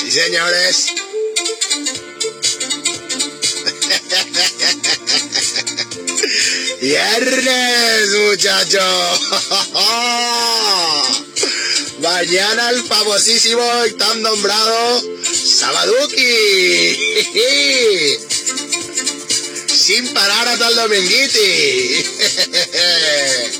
Sí, señores. Viernes, muchachos. Mañana el famosísimo y tan nombrado Sabaduki. Sin parar hasta el dominguiti.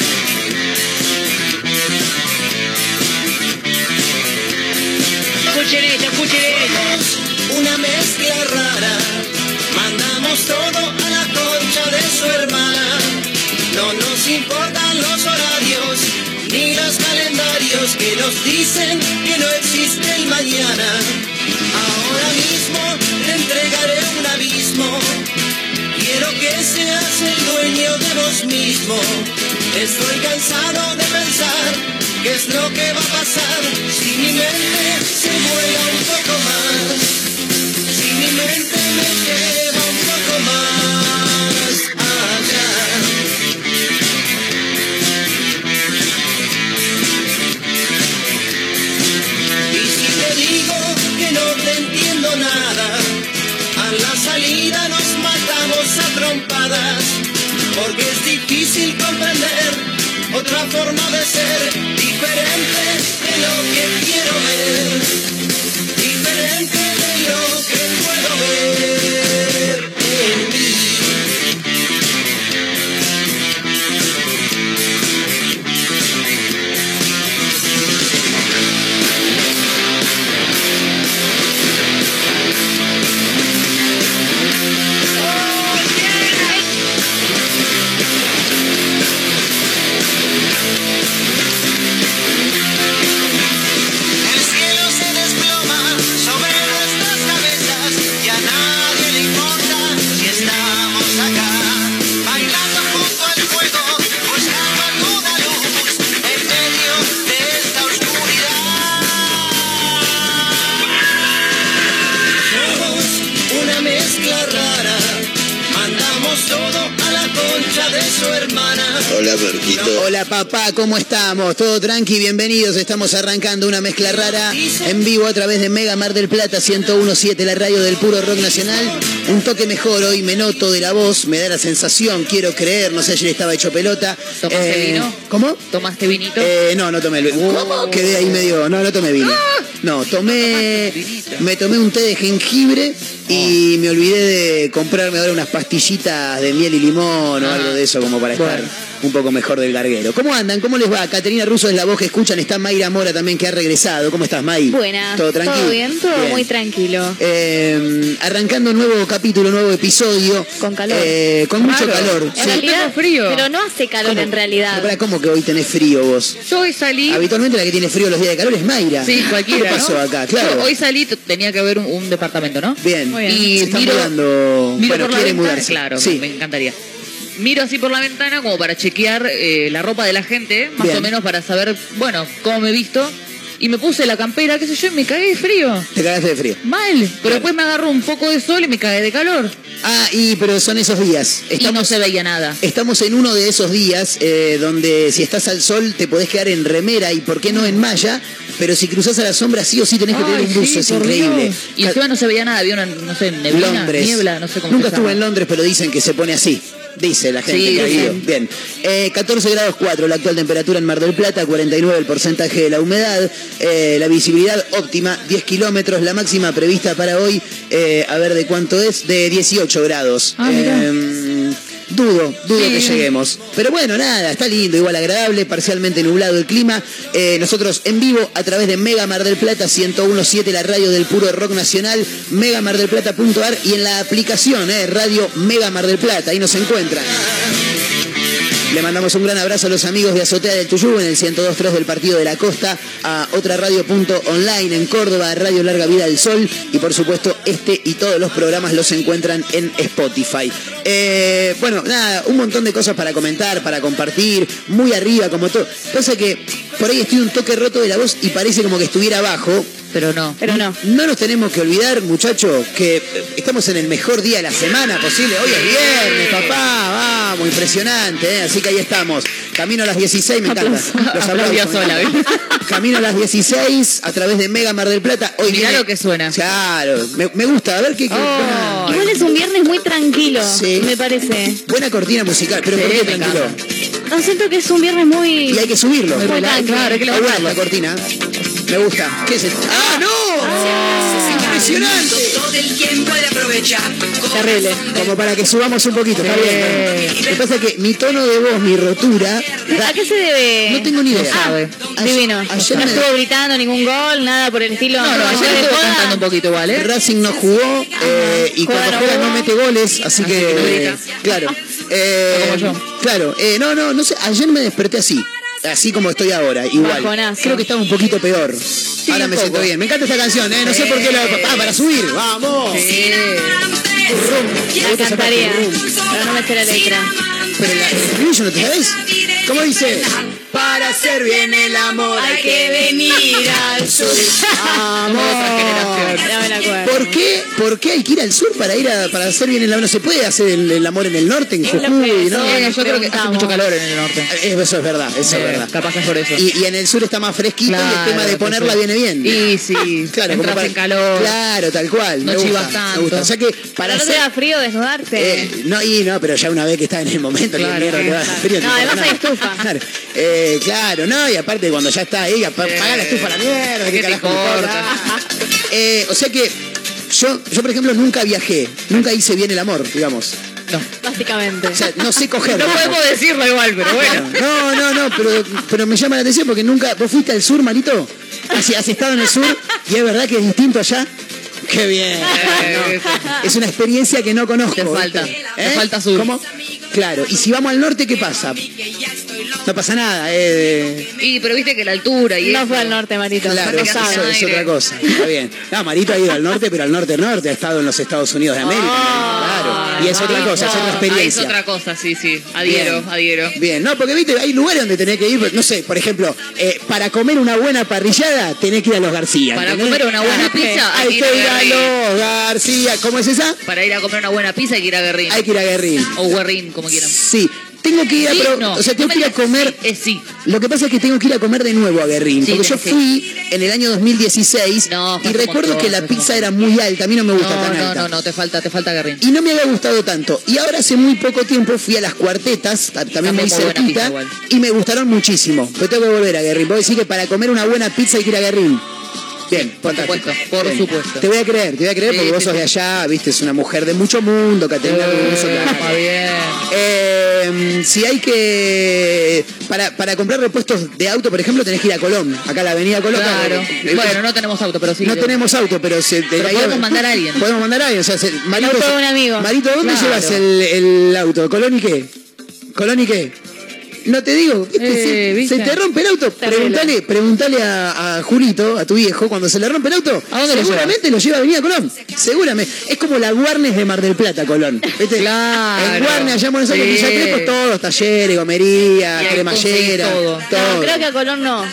Escuchen esto, escuchen. Una mezcla rara, mandamos todo a la concha de su hermana. No nos importan los horarios ni los calendarios que nos dicen que no existe el mañana. Ahora mismo te entregaré un abismo. Quiero que seas el dueño de vos mismo. Estoy cansado de pensar qué es lo que va a pasar si mi mente se vuela un poco más. Si mi mente me lleva un poco más allá. Y si te digo que no te entiendo nada, a la salida nos matamos a trompadas, porque es difícil comprender otra forma de ser, diferente de lo que quiero ver, diferente de lo que puedo ver Hola, Marquito. Hola papá, ¿cómo estamos? ¿Todo tranqui? Bienvenidos. Estamos arrancando una mezcla rara en vivo a través de Mega Mar del Plata 1017, la radio del puro rock nacional. Un toque mejor hoy, me noto de la voz, me da la sensación, quiero creer, no sé, ayer estaba hecho pelota. ¿Tomaste vino? ¿Cómo? ¿Tomaste vinito? Eh, no, no tomé el ¿Cómo? Quedé ahí medio. No, no tomé vino. No, tomé. Me tomé un té de jengibre y me olvidé de comprarme ahora unas pastillitas de miel y limón o Ah. algo de eso como para estar un poco mejor del garguero. ¿Cómo andan? ¿Cómo les va? Caterina Russo es la voz que escuchan. Está Mayra Mora también que ha regresado. ¿Cómo estás, May? Buena. ¿Todo tranquilo? bien, todo muy tranquilo. Eh, arrancando nuevo capítulo, nuevo episodio. Con calor. Eh, con mucho calor. En Sí. realidad, tengo frío. Pero no hace calor ¿Cómo? en realidad. Pará, ¿Cómo que hoy tenés frío vos? Yo hoy salí. Habitualmente la que tiene frío los días de calor es Mayra. Sí, cualquiera. ¿Qué pasó ¿no? acá? Claro. Yo hoy salí, tenía que ver un, un departamento, ¿no? Bien. Muy bien. Y Se están miro, mudando. miro Bueno, por la quiere mudarse. Claro, Sí. me encantaría. Miro así por la ventana como para chequear eh, la ropa de la gente, más Bien. o menos para saber, bueno, cómo me he visto. Y me puse la campera, qué sé yo, y me cagué de frío. Te cagaste de frío. Mal. Pero después me agarró un poco de sol y me cagué de calor. Ah, y pero son esos días. Y no Estamos, se veía nada. estamos en uno de esos días eh, donde si estás al sol te podés quedar en remera y por qué no en malla, pero si cruzás a la sombra sí o sí tenés que tener un buzo, sí, es increíble. Dios. Y encima no se veía nada, había una, no sé, neblina, Londres. niebla, no sé cómo Nunca estuve en Londres, pero dicen que se pone así. Dice la gente Sí, que ha ido. Bien. Eh, 14 grados 4 la actual temperatura en Mar del Plata, 49 el porcentaje de la humedad, eh, la visibilidad óptima 10 kilómetros, la máxima prevista para hoy, eh, a ver de cuánto es, de 18 grados. Ah, dudo, dudo Sí. que lleguemos. Pero bueno, nada, está lindo, igual agradable, parcialmente nublado el clima. Eh, nosotros en vivo a través de Mega Mar del Plata 1017, la radio del puro rock nacional, megamardelplata.ar y en la aplicación, eh, Radio Mega Mar del Plata, ahí nos encuentran. Le mandamos un gran abrazo a los amigos de Azotea del Tuyú en el 102.3 del Partido de la Costa, a otra radio.online en Córdoba, Radio Larga Vida del Sol y por supuesto este y todos los programas los encuentran en Spotify. Eh, bueno, nada, un montón de cosas para comentar, para compartir, muy arriba como todo. Pasa que por ahí estoy un toque roto de la voz y parece como que estuviera abajo. Pero no. Pero no. No nos tenemos que olvidar, muchachos, que eh, estamos en el mejor día de la semana posible. Hoy es viernes, papá, vamos, impresionante, ¿eh? así que ahí estamos. Camino a las 16, me encanta. Los aplausos. sola. Camino a las 16 a través de Mega Mar del Plata. Hoy Mirá viene- lo que suena. Claro, me, me gusta, a ver qué, qué- Oh. Igual es un viernes muy tranquilo, Sí. me parece. buena cortina musical, pero Sí, ¿por qué tranquilo? No siento que es un viernes muy. Y hay que subirlo. Muy. Claro, hay que Está buena levantarlo. esta cortina. Me gusta. ¿Qué es esto? ¡Ah, no! ¡Impresionante! Todo el tiempo de aprovechar. Terrible. Como para que subamos un poquito, está bien. Lo que pasa es que mi tono de voz, mi rotura. da- ¿A qué se debe? No tengo ni idea. Ah, sabe. divino. Ayer no me- estuvo gritando ningún gol, nada por el estilo. No, no, ayer joda. cantando un poquito igual, ¿eh? Racing no jugó eh, y Juega, cuando juega no mete goles, así Así que. claro. Eh, Como yo. Claro, eh, no, no, no sé. Ayer me desperté así. Así como estoy ahora, igual. Bajonazo. Creo que estaba un poquito peor. ahora un me poco. siento bien. Me encanta esta canción, ¿eh? No sé por qué la. Ah, para subir. ¡Vamos! Sí. Me La cantaría, pero no me sé la letra. Pero la, estribillo, ¿no te sabes? ¿Cómo dice? Para hacer bien el amor Hay que venir al sur. Amor. ¿Por qué, ¿Por qué hay que ir al sur para ir a, para hacer bien el amor? ¿No se puede hacer el, el amor en el norte, en Jujuy? ¿no? Eh, yo creo que hace mucho calor en el norte. Eh, Eso es verdad, eso es Eh, verdad. Capaz es por eso. Y, y en el sur está más fresquito y el tema de Claro, ponerla sí. viene bien. Y sí, claro, entras para- en calor. Claro, tal cual. No me gusta, chivas me tanto. gusta. O sea que para Pero no te hacer... da frío desnudarte. Eh, no, y no, pero ya una vez que está en el momento, Claro, mierda, que va a dar claro. frío, No, te además hay nada. estufa. Claro, Eh, claro, no, y aparte cuando ya está ahí, apa- apaga la estufa a la mierda, ¿qué, ¿Qué te carajo importa? Eh, o sea que yo, yo, por ejemplo, nunca viajé, nunca hice bien el amor, digamos. No. Básicamente. O sea, no sé coger. No digamos. podemos decirlo igual, pero bueno. No, no, no, pero, pero me llama la atención porque nunca. ¿Vos fuiste al sur, Marito? ¿Has, has estado en el sur y es verdad que es distinto allá? ¡Qué bien! Eh, No, es una experiencia que no conozco. Te falta, te falta sur. ¿Cómo? Claro, y si vamos al norte, ¿qué pasa? No pasa nada, eh. Y pero viste que la altura y No eso- fue al norte, Marito. Claro, eso, es otra cosa. Está bien. No, Marito ha ido al norte, pero al norte norte ha estado en los Estados Unidos de América. claro. Y es otra cosa, es otra Ah, es experiencia. otra cosa, sí, sí. Adhiero, Bien. adhiero. Bien, no, porque viste, hay lugares donde tenés que ir, no sé, por ejemplo, eh, para comer una buena parrillada tenés que ir a los García. Para ¿entendés? comer una buena Ah, pizza, hay que ir a Guerrín. los García. ¿Cómo es esa? Para ir a comer una buena pizza hay que ir a Guerrín. Hay que ir a Guerrín. O Guerrín, como quieran. Sí, tengo que ir a. Sí, no. o sea, tengo No que ir a comer. sí, es sí. Lo que pasa es que tengo que ir a comer de nuevo a Guerrín. Porque yo fui en el año 2016 No, y recuerdo que la pizza era muy alta. A mí no me gusta No, tan no, alta. no, no, te falta, te falta Guerrín. Y no me había gustado tanto. Y ahora hace muy poco tiempo fui a las cuartetas, ta- también muy cerquita, pizza y me gustaron muchísimo. Pero tengo que volver a Guerrín. Vos decís que para comer una buena pizza hay que ir a Guerrín. Bien, por supuesto, por Bien. supuesto. Te voy a creer, te voy a creer Sí, porque vos sos sí. de allá, viste, es una mujer de mucho mundo, Caterina Eh. Eh, si hay que. Para, para comprar repuestos de auto, por ejemplo, tenés que ir a Colón. Acá a la avenida Colón. Claro. Eh, Bueno, no tenemos auto, pero sí. no tenemos auto, pero, se, Pero podemos mandar a alguien. Podemos mandar a alguien. O sea, se- Marito. Marito, ¿dónde Claro. llevas el, el auto? ¿Colón y qué? ¿Colón y qué? No te digo. Eh, se, te rompe el auto. Terrible. Preguntale, preguntale a, a Julito, a tu viejo, cuando se le rompe el auto, ¿A dónde seguramente lo lleva a Avenida Colón. Seguramente. Es como la Guarnes de Mar del Plata, Colón. ¿Viste? Claro. En Guarnes, allá en Buenos Aires, Sí. Villa Crespo, todos, talleres, gomería, cremallera, conseguís todo. todo. No, creo que a Colón no.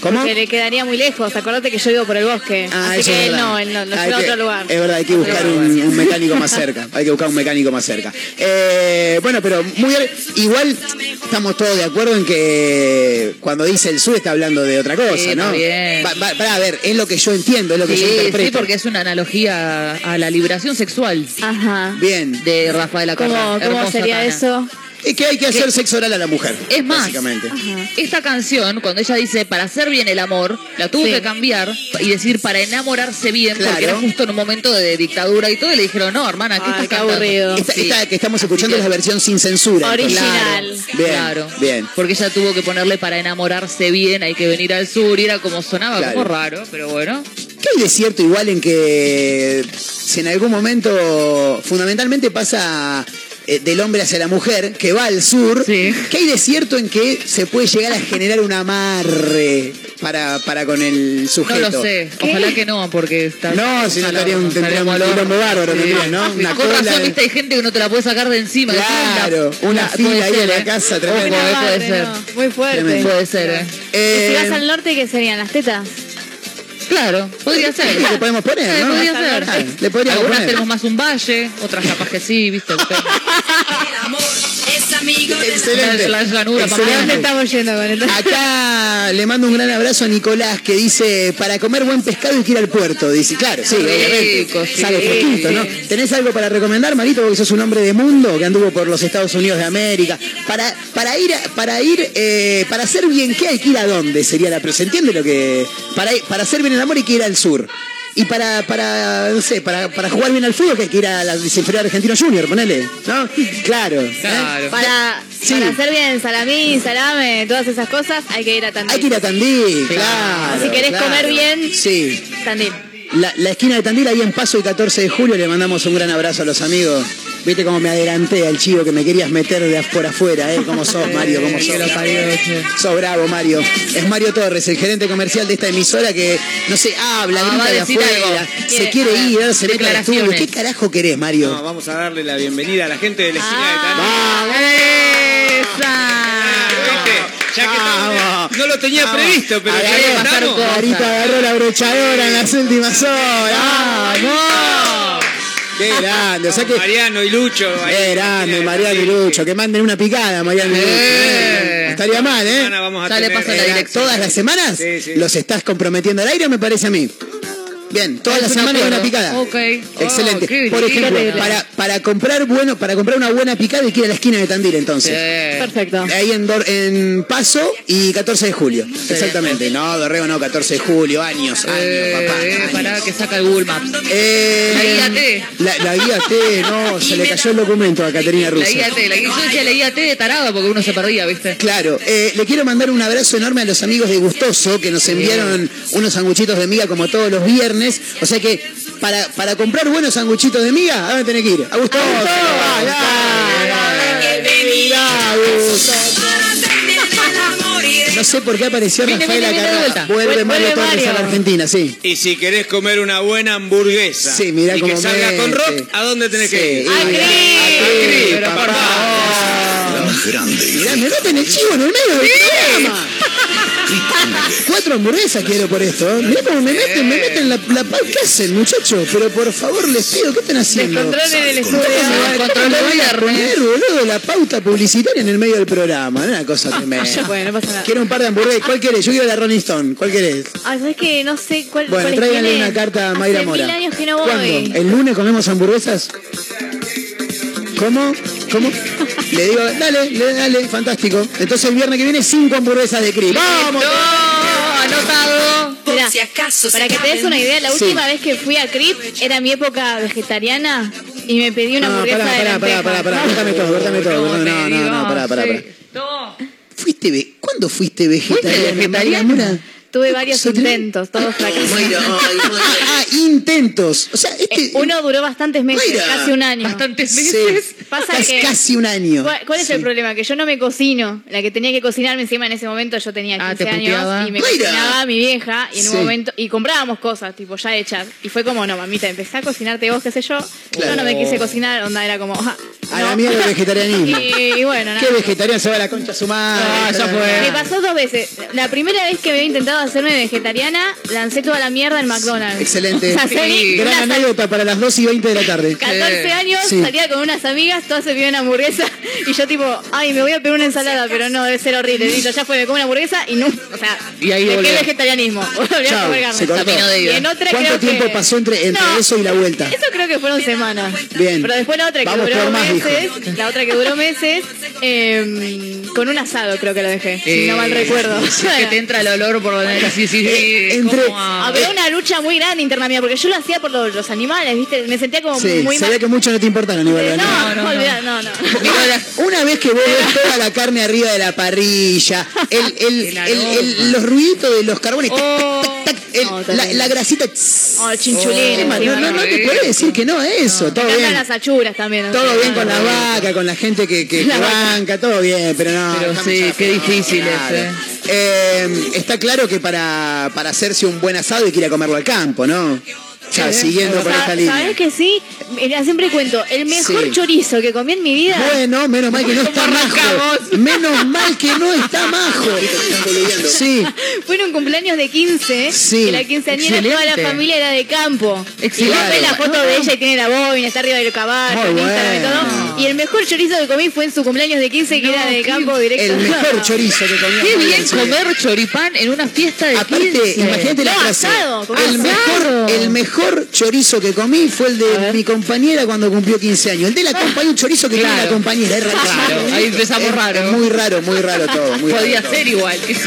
¿Cómo? Porque le quedaría muy lejos. Acordate que yo vivo por el bosque. Ah, Así eso que es no, él no, lo lleva a que- otro lugar. Es verdad, hay que buscar un, un mecánico más cerca. Hay que buscar un mecánico más cerca. Eh, bueno, pero muy bien. igual estamos todos de acuerdo en que cuando dice el sur está hablando de otra cosa, Sí, ¿no? Va- va- pará, a ver, es lo que yo entiendo, es lo que Sí, yo interpreto. sí, porque es una analogía a la liberación sexual Ajá. Bien. de Rafael ¿Cómo, Acarrá. cómo Hermosa sería Tana. eso? Es que hay que hacer sexo oral a la mujer. Es más, Básicamente. esta canción, cuando ella dice para hacer bien el amor, la tuvo Sí. que cambiar y decir para enamorarse bien, Claro. porque era justo en un momento de dictadura y todo, y le dijeron, no, hermana, ¿qué Ay, estás qué cantando?" aburrido. Esta, Sí. esta que estamos escuchando es la versión sin censura. entonces. Original. Bien, claro. bien. Porque ella tuvo que ponerle para enamorarse bien, hay que venir al sur, y era como sonaba Claro. como raro, pero bueno. ¿Qué hay de cierto igual en que si en algún momento fundamentalmente pasa eh, del hombre hacia la mujer, que va al sur, Sí. ¿qué hay de cierto en que se puede llegar a generar un amarre para, para con el No sujeto? lo sé. Ojalá que no, porque está. No, si no estaría un- no, tendría un quilombo bárbaro, tendría, ¿no? Una Con cola razón, de- viste, hay gente que no te la puede sacar de encima. Claro, Decís, una la- fila puede ahí ser, en la ¿eh? casa, Ojo, tremendo. eh, Madre, puede ser. no, Muy fuerte. Tremendo. Puede ser, ¿eh? Eh, si vas al norte, ¿qué serían? ¿Las tetas? Claro, podría ser. Le podemos poner, Sí, ¿no? Podría ser. Ah, le podríamos Algunas poner. tenemos más un valle, otras capaz que sí, viste. amor es amigo de la Excelente. La llanura, ¿A Excelente. dónde estamos yendo con esto? Acá le mando un gran abrazo a Nicolás que dice, para comer buen pescado hay que ir al puerto. Dice, claro, sí, obviamente. sí. Sale fresquito, ¿no? ¿Tenés algo para recomendar, Marito? Porque sos un hombre de mundo que anduvo por los Estados Unidos de América. Para, para ir, a- para ir, eh, para hacer bien, ¿qué hay que ir a dónde? Sería la ¿Se entiende lo que. Para, para hacer bien el amor hay que ir al sur. Y para, para, no sé, para, para jugar bien al fútbol que hay que ir a la inferior Argentino Junior, ponele. ¿No? Claro. ¿eh? Para, Sí. para hacer bien salamí, salame, todas esas cosas, hay que ir a Tandil. Hay que ir a Tandil, claro. Si querés claro. comer bien. Sí. Tandil. La, la esquina de Tandil, ahí en Paso el 14 de julio, le mandamos un gran abrazo a los amigos. Viste cómo me adelanté al chivo que me querías meter de por afuera, ¿eh? ¿Cómo sos, Mario? ¿Cómo sos? Sos bravo, Mario. Es Mario Torres, el gerente comercial de esta emisora que, no sé, habla, Ah, grita va a de afuera, algo. se Quiere- ir, se mete al. ¿Qué carajo querés, Mario? No, vamos a darle la bienvenida a la gente de la esquina Ah. de Tandil. ¡Esa! Ya que Vamos. estamos- no lo tenía Vamos. previsto, pero ya estamos. cosas. Marito agarró la brochadora en las últimas horas. ¡Vamos! Qué grande, o sea que... Mariano y Lucho. Qué grande, Mariano y. Lucho, que manden una picada, Mariano y Lucho. Eh. No estaría mal, ¿eh? Mañana vamos a Ya le paso la eh, dirección. ¿Todas las semanas? Sí, sí. ¿Los estás comprometiendo al aire me parece a mí? Bien, todas Es las un semanas hay una picada. Ok. Excelente. Oh, Por ejemplo, para, para comprar bueno, para comprar una buena picada hay que ir a la esquina de Tandil entonces. Sí. Perfecto. Ahí en, Dor- en Paso y 14 de julio. Exactamente. No, Dorrego no, 14 de julio, años, años, Eh, papá. eh, años. pará que saca el Google Maps. Eh, La guía T. La, la guía T, no, se le cayó el documento a Caterina Russo. La guía T, la guía, yo decía la guía T de tarado porque uno se perdía, ¿viste? Claro, eh, le quiero mandar un abrazo enorme a los amigos de Gustoso que nos enviaron unos sanguchitos de miga como todos los viernes. O sea que para, para comprar buenos sanguchitos de miga, ¿a dónde tenés que ir? A el No sé por qué apareció Viene, Rafaela. Vuelve Vuelve Mario Torres a la Argentina, sí. Y si querés comer una buena hamburguesa Sí, mirá y que salga con rock, ¿a dónde tenés Sí, que ir? ¡A Cris! a Cris, Pero, papá. papá. La más grande. Mirá, me meten el chivo en el medio del programa. Cuatro hamburguesas quiero por esto. ¿eh? Mirá cómo me meten, me meten la, la ¿Qué hacen, muchachos? Pero por favor, les pido, ¿qué están haciendo? Descontrol en el estudio. Control ¿Cómo de van a viernes. poner, boludo, la pauta publicitaria en el medio del programa? Una cosa tremenda. fue, no pasa nada. Quiero un par de hamburguesas. ¿Cuál querés? Yo quiero la Rolling Stone. ¿Cuál querés? Ay, ¿sabes qué? No sé cuál Bueno, tráiganle una carta a Mayra Hace Mora. mil años que no voy. ¿Cuándo? ¿El lunes comemos hamburguesas? ¿Cómo? ¿Cómo? Le digo, dale, le- dale, fantástico. Entonces el viernes que viene, cinco hamburguesas de Cris. ¡Vamos! No, anotado. Si acaso para que te des una idea, la Sí. última vez que fui a Crip era mi época vegetariana y me pedí una No, hamburguesa pará, de pará, pará, pará, cortame todo, cortame todo. No, no, no, no, pará, pará, pará. No. ¿Fuiste ve- ¿Cuándo fuiste vegetariana? vegetariana? Tuve varios ¿Se te- intentos, todos fracasados. Ah, intentos. O sea, este. Eh, Uno duró bastantes meses, Mayra. casi un año. Bastantes Sí. meses. Pasa Casi- que- Casi un año. ¿Cuál, cuál es Sí. el problema? Que yo no me cocino. La que tenía que cocinarme encima en ese momento yo tenía Ah, 15 te años y me Mira. cocinaba mi vieja y en Sí. un momento y comprábamos cosas tipo ya hechas y fue como no mamita empecé a cocinarte vos qué sé yo Claro. yo no me quise cocinar onda era como ah, A no. la mierda el vegetarianismo. y, y bueno nada. ¿Qué vegetariano se va a la concha a su madre? Ah, ya fue. me pasó dos veces. La primera vez que me había intentado hacerme vegetariana, lancé toda la mierda en McDonald's. Excelente. O sea, salí Sí. una Gran anécdota para las 2 y 20 de la tarde. 14 años, Sí. salía con unas amigas, todas se pidieron hamburguesa y yo tipo, ay, me voy a pedir una ensalada, pero no, debe ser horrible. Listo, ya fue, me como una hamburguesa y no, o sea, Y ahí ¿de volvió. qué vegetarianismo? Chao, se cortó. Y en otra ¿Cuánto creo tiempo que- pasó entre, entre No, eso y la vuelta? Eso creo que fueron semanas. Bien. Pero después la otra que Vamos duró por más, meses, la otra que duró meses, eh, con un asado creo que lo dejé, si no Eh, mal recuerdo. si es que te entra el olor por donde sí, sí, sí. Eh, entre- a- Había una lucha muy grande interna mía, porque yo lo hacía por los, los animales, ¿viste? Me sentía como Sí, muy se mal. que mucho no te importaron, Aníbal. Eh, ¿no? No, no, no, no. olvidá, no, no. Una vez que vos ves toda la carne arriba de la parrilla, el, el, El los ruiditos de los carbones, Oh. Tac, el- No, la, la grasita. tss. Oh, chinchulines. Emma, sí, no, no, no te puedes decir que no a eso. Me todo bien. las achuras también. no Todo sé. bien con la vaca, con la gente que, que, La que banca, todo bien, pero no. Pero sí, qué difícil claro. es, eh. Eh, está claro que para, para hacerse un buen asado hay que ir a comerlo al campo, ¿no? Ya, siguiendo Sa- esta línea. ¿Sabes que sí? Mira, siempre cuento, el mejor Sí. chorizo que comí en mi vida. Bueno, menos mal que no está ¿Cómo majo. Menos mal que no está majo. Sí. Fue en un cumpleaños de 15. Sí. Que la quinceañera, toda la Excelente. familia era de campo. Excelente. Y vos ves la foto de ella y tiene la bobina, está arriba del caballo, Muy en Instagram y bueno. todo. Y el mejor chorizo que comí fue en su cumpleaños de 15, que No, era de qué- campo directo. El mejor chorizo que comió. Qué bien comer choripán en una fiesta de Aparte, 15. imagínate la No, frase. asado, comí el, asado. mejor, el mejor chorizo que comí fue el de mi compañera cuando cumplió 15 años. El de la compañía, un chorizo que tiene Claro. la compañera. Es raro. Claro, ahí empezamos Es- raro. es muy raro, muy raro todo. muy raro Podía todo. ser igual. sé yo.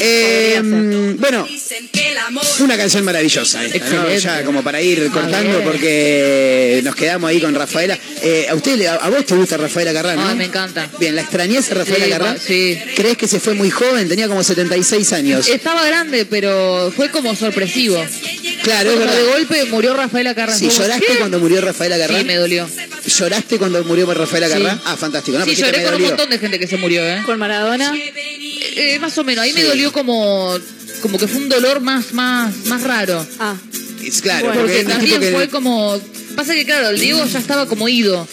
Eh, bueno, el una canción maravillosa esta. Ya como para ir cortando porque nos quedamos ahí con Rafaela. Eh, ¿A usted, a, a vos te gusta Rafaela Carrá, no? Ay, me encanta. Bien, ¿la extrañez a Rafaela Sí, sí. ¿Crees que se fue muy joven? Tenía como 76 años. Estaba grande, pero fue como sorpresivo. Claro, es Como de verdad. Murió Rafaela Carrá. Sí, ¿lloraste ¿qué? cuando murió Rafaela Carrá? Sí, me dolió. ¿Lloraste cuando murió Rafaela Sí. Carrá? Ah, fantástico. No, sí, lloré me con un dolió. montón de gente que se murió, ¿eh? Con Maradona. Eh, más o menos. Ahí me dolió como como que fue un dolor más más más raro. Ah. Es claro, Bueno, porque Porque es un también que... fue como pasa que claro, el Diego ya estaba como ido.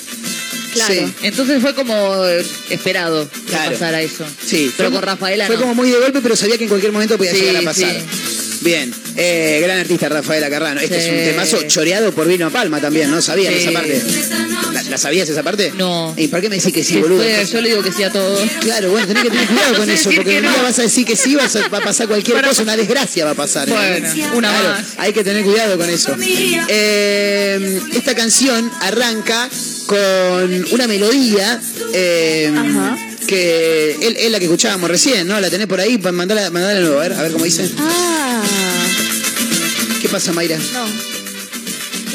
Claro. Sí. Entonces fue como eh, esperado Claro. que pasara eso. Sí, Pero fue- con Rafaela Fue no. como muy de golpe, pero sabía que en cualquier momento podía Sí, llegar a pasar. sí. Bien, eh, gran artista Rafaela Carrano. Este Sí. es un temazo choreado por Vino Palma también, ¿no? ¿Sabían Sí. esa parte? ¿La, la sabías esa parte? No. ¿Y por qué me decís que sí, Que boludo? fue- yo le digo que sí a todo. Claro, bueno, tenés que tener cuidado No con eso, porque no. vas a decir que sí, vas a- va a pasar cualquier Bueno. cosa, una desgracia va a pasar. ¿eh? Bueno, una Claro, más. Hay que tener cuidado con eso. Eh, esta canción arranca con una melodía eh, Ajá. Que es es la que escuchábamos recién, ¿no? La tenés por ahí, mandala, mandala a ver, a ver cómo dice. Ah. ¿Qué pasa, Mayra? No.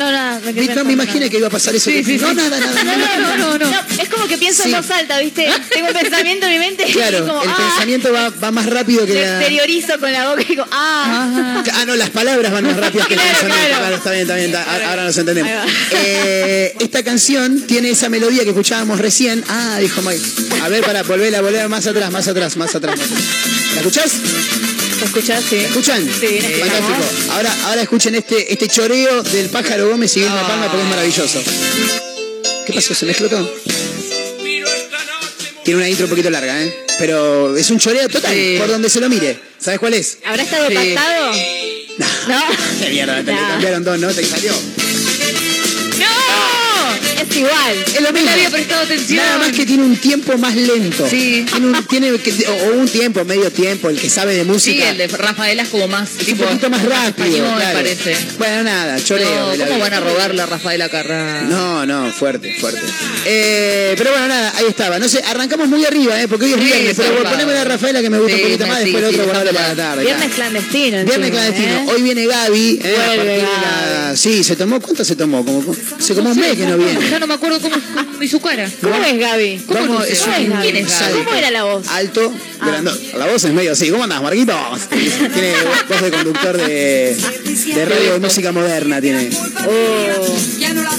No, nada. me me imaginé que iba a pasar eso. Sí, sí, no, sí. nada, nada. No, no, no, no, no. Es como que pienso en voz alta, ¿viste? Tengo un pensamiento en mi mente y Claro, como, el ah, pensamiento va, va más rápido que la... exteriorizo con la boca y digo, ah. Ah, no, las palabras van más rápidas que el Claro, pensamiento. claro. Claro, está bien, está bien. está- ahora- nos entendemos. Eh, esta canción tiene esa melodía que escuchábamos recién. Ah, dijo Mike. A ver, para volver a volver más atrás, más atrás, más atrás. más atrás. ¿La escuchás? ¿Lo escuchás? Sí. ¿La escuchan? Sí, escuchamos. Fantástico. Ahora, ahora escuchen este, este choreo del pájaro Gómez y Vilma Ah. Palma porque es maravilloso. ¿Qué pasó? ¿Se me explotó? Tiene una intro un poquito larga, ¿eh? Pero es un choreo total, Sí. por donde se lo mire. ¿Sabes cuál es? ¿Habrá estado Sí. pactado? No. Qué mierda, te No. cambiaron dos, ¿no? Te salió. ¡No! Es lo mismo. le había prestado atención. Nada más que tiene un tiempo más lento. Sí. Tiene un, tiene que- o o un tiempo, medio tiempo, el que sabe de Sí, música. el de Rafaela es como más es tipo un poquito más rápido. español, claro. parece. Bueno, nada, choreo. No, ¿Cómo van a robarle a Rafaela Carrá? No, no, fuerte, fuerte. Eh, pero bueno, nada, ahí estaba. No sé, arrancamos muy arriba, ¿eh? Porque hoy es Sí, viernes. Pero zarpado. poneme la Rafaela que me gusta Sí, un poquito más. sí, Después el sí, otro para la tarde. Viernes clandestino. Viernes encima, clandestino. ¿eh? Hoy viene Gaby. eh, a Vuelve partir de Gaby. la- Sí, se tomó. ¿Cuánto se tomó? Como, hace como un mes que no viene. No me acuerdo cómo, cómo- ni su cara. ¿Cómo es Gaby? ¿Cómo es ¿Cómo es Gaby? ¿Quién es Gaby? ¿Cómo era la voz? Alto, Ah. grande. La voz es medio así. ¿Cómo andás, Marquito? Tiene voz de conductor de, de radio de música moderna. Tiene. Oh.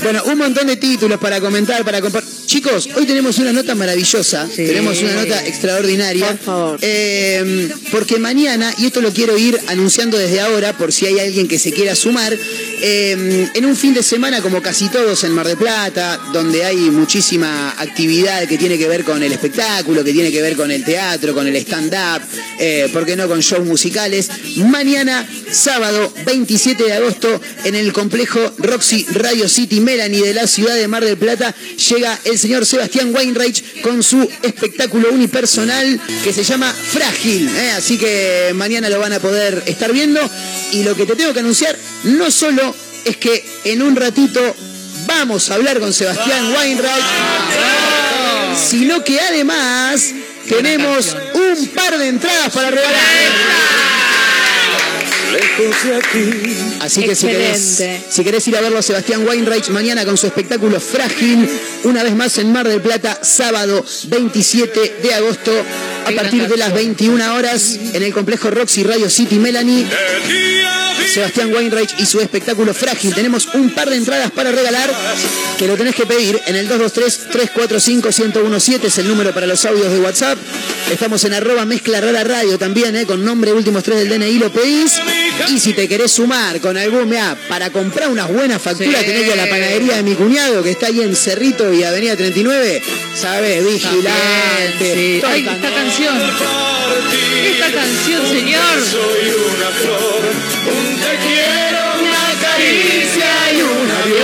Bueno, un montón de títulos para comentar, para compartir. Chicos, hoy tenemos una nota maravillosa. Sí. Tenemos una nota extraordinaria. Por favor. Eh, porque mañana, y esto lo quiero ir anunciando desde ahora, por si hay alguien que se quiera sumar, eh, en un fin de semana, como casi todos en Mar de Plata, donde hay muchísima actividad que tiene que ver con el espectáculo, que tiene que ver con el teatro, con el stand-up, eh, ¿por qué no con shows musicales? Mañana, sábado 27 de agosto, en el complejo Roxy Radio City Melanie de la ciudad de Mar del Plata, llega el señor Sebastián Weinreich con su espectáculo unipersonal que se llama Frágil. ¿eh? Así que mañana lo van a poder estar viendo. Y lo que te tengo que anunciar no solo es que en un ratito vamos a hablar con Sebastián Weinreich, sino que además tenemos un par de entradas para regalar. Así que si querés, si querés ir a verlo a Sebastián Weinreich mañana con su espectáculo Frágil, una vez más en Mar del Plata, sábado 27 de agosto, a partir de las 21 horas en el complejo Roxy Radio City Melanie. Sebastián Weinreich y su espectáculo Frágil. Tenemos un par de entradas para regalar que lo tenés que pedir en el 223-345-1017 es el número para los audios de WhatsApp. Estamos en arroba mezcla rara radio también, eh, con nombre últimos tres del DNI lo pedís. Y si te querés sumar con algún, mea, para comprar unas buenas facturas, Sí. tenés que ir a la panadería de mi cuñado que está ahí en Cerrito y Avenida 39. ¿Sabes? Vigilante. Sí. Ay, el esta canción. Esta canción, señor. Soy una flor, un te quiero, una caricia y un adiós.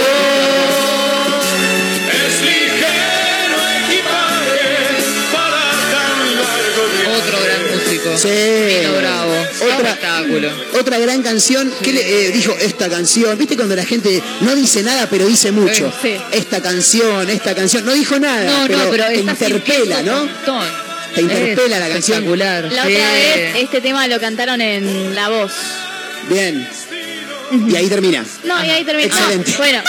Es ligero equipaje para tan largo viaje. Otro gran músico. Sí. Pino Bravo. Otra, Espectáculo. otra gran canción. ¿Qué le eh, dijo esta canción? ¿Viste cuando la gente no dice nada pero dice mucho? Sí. Esta canción, esta canción. No dijo nada, No, pero, no, pero te interpela, ¿no? un montón. Te interpela Es la canción. La sí. otra vez este tema lo cantaron en La Voz. Bien. Y ahí termina. No, y ahí terminó. Excelente. No, bueno.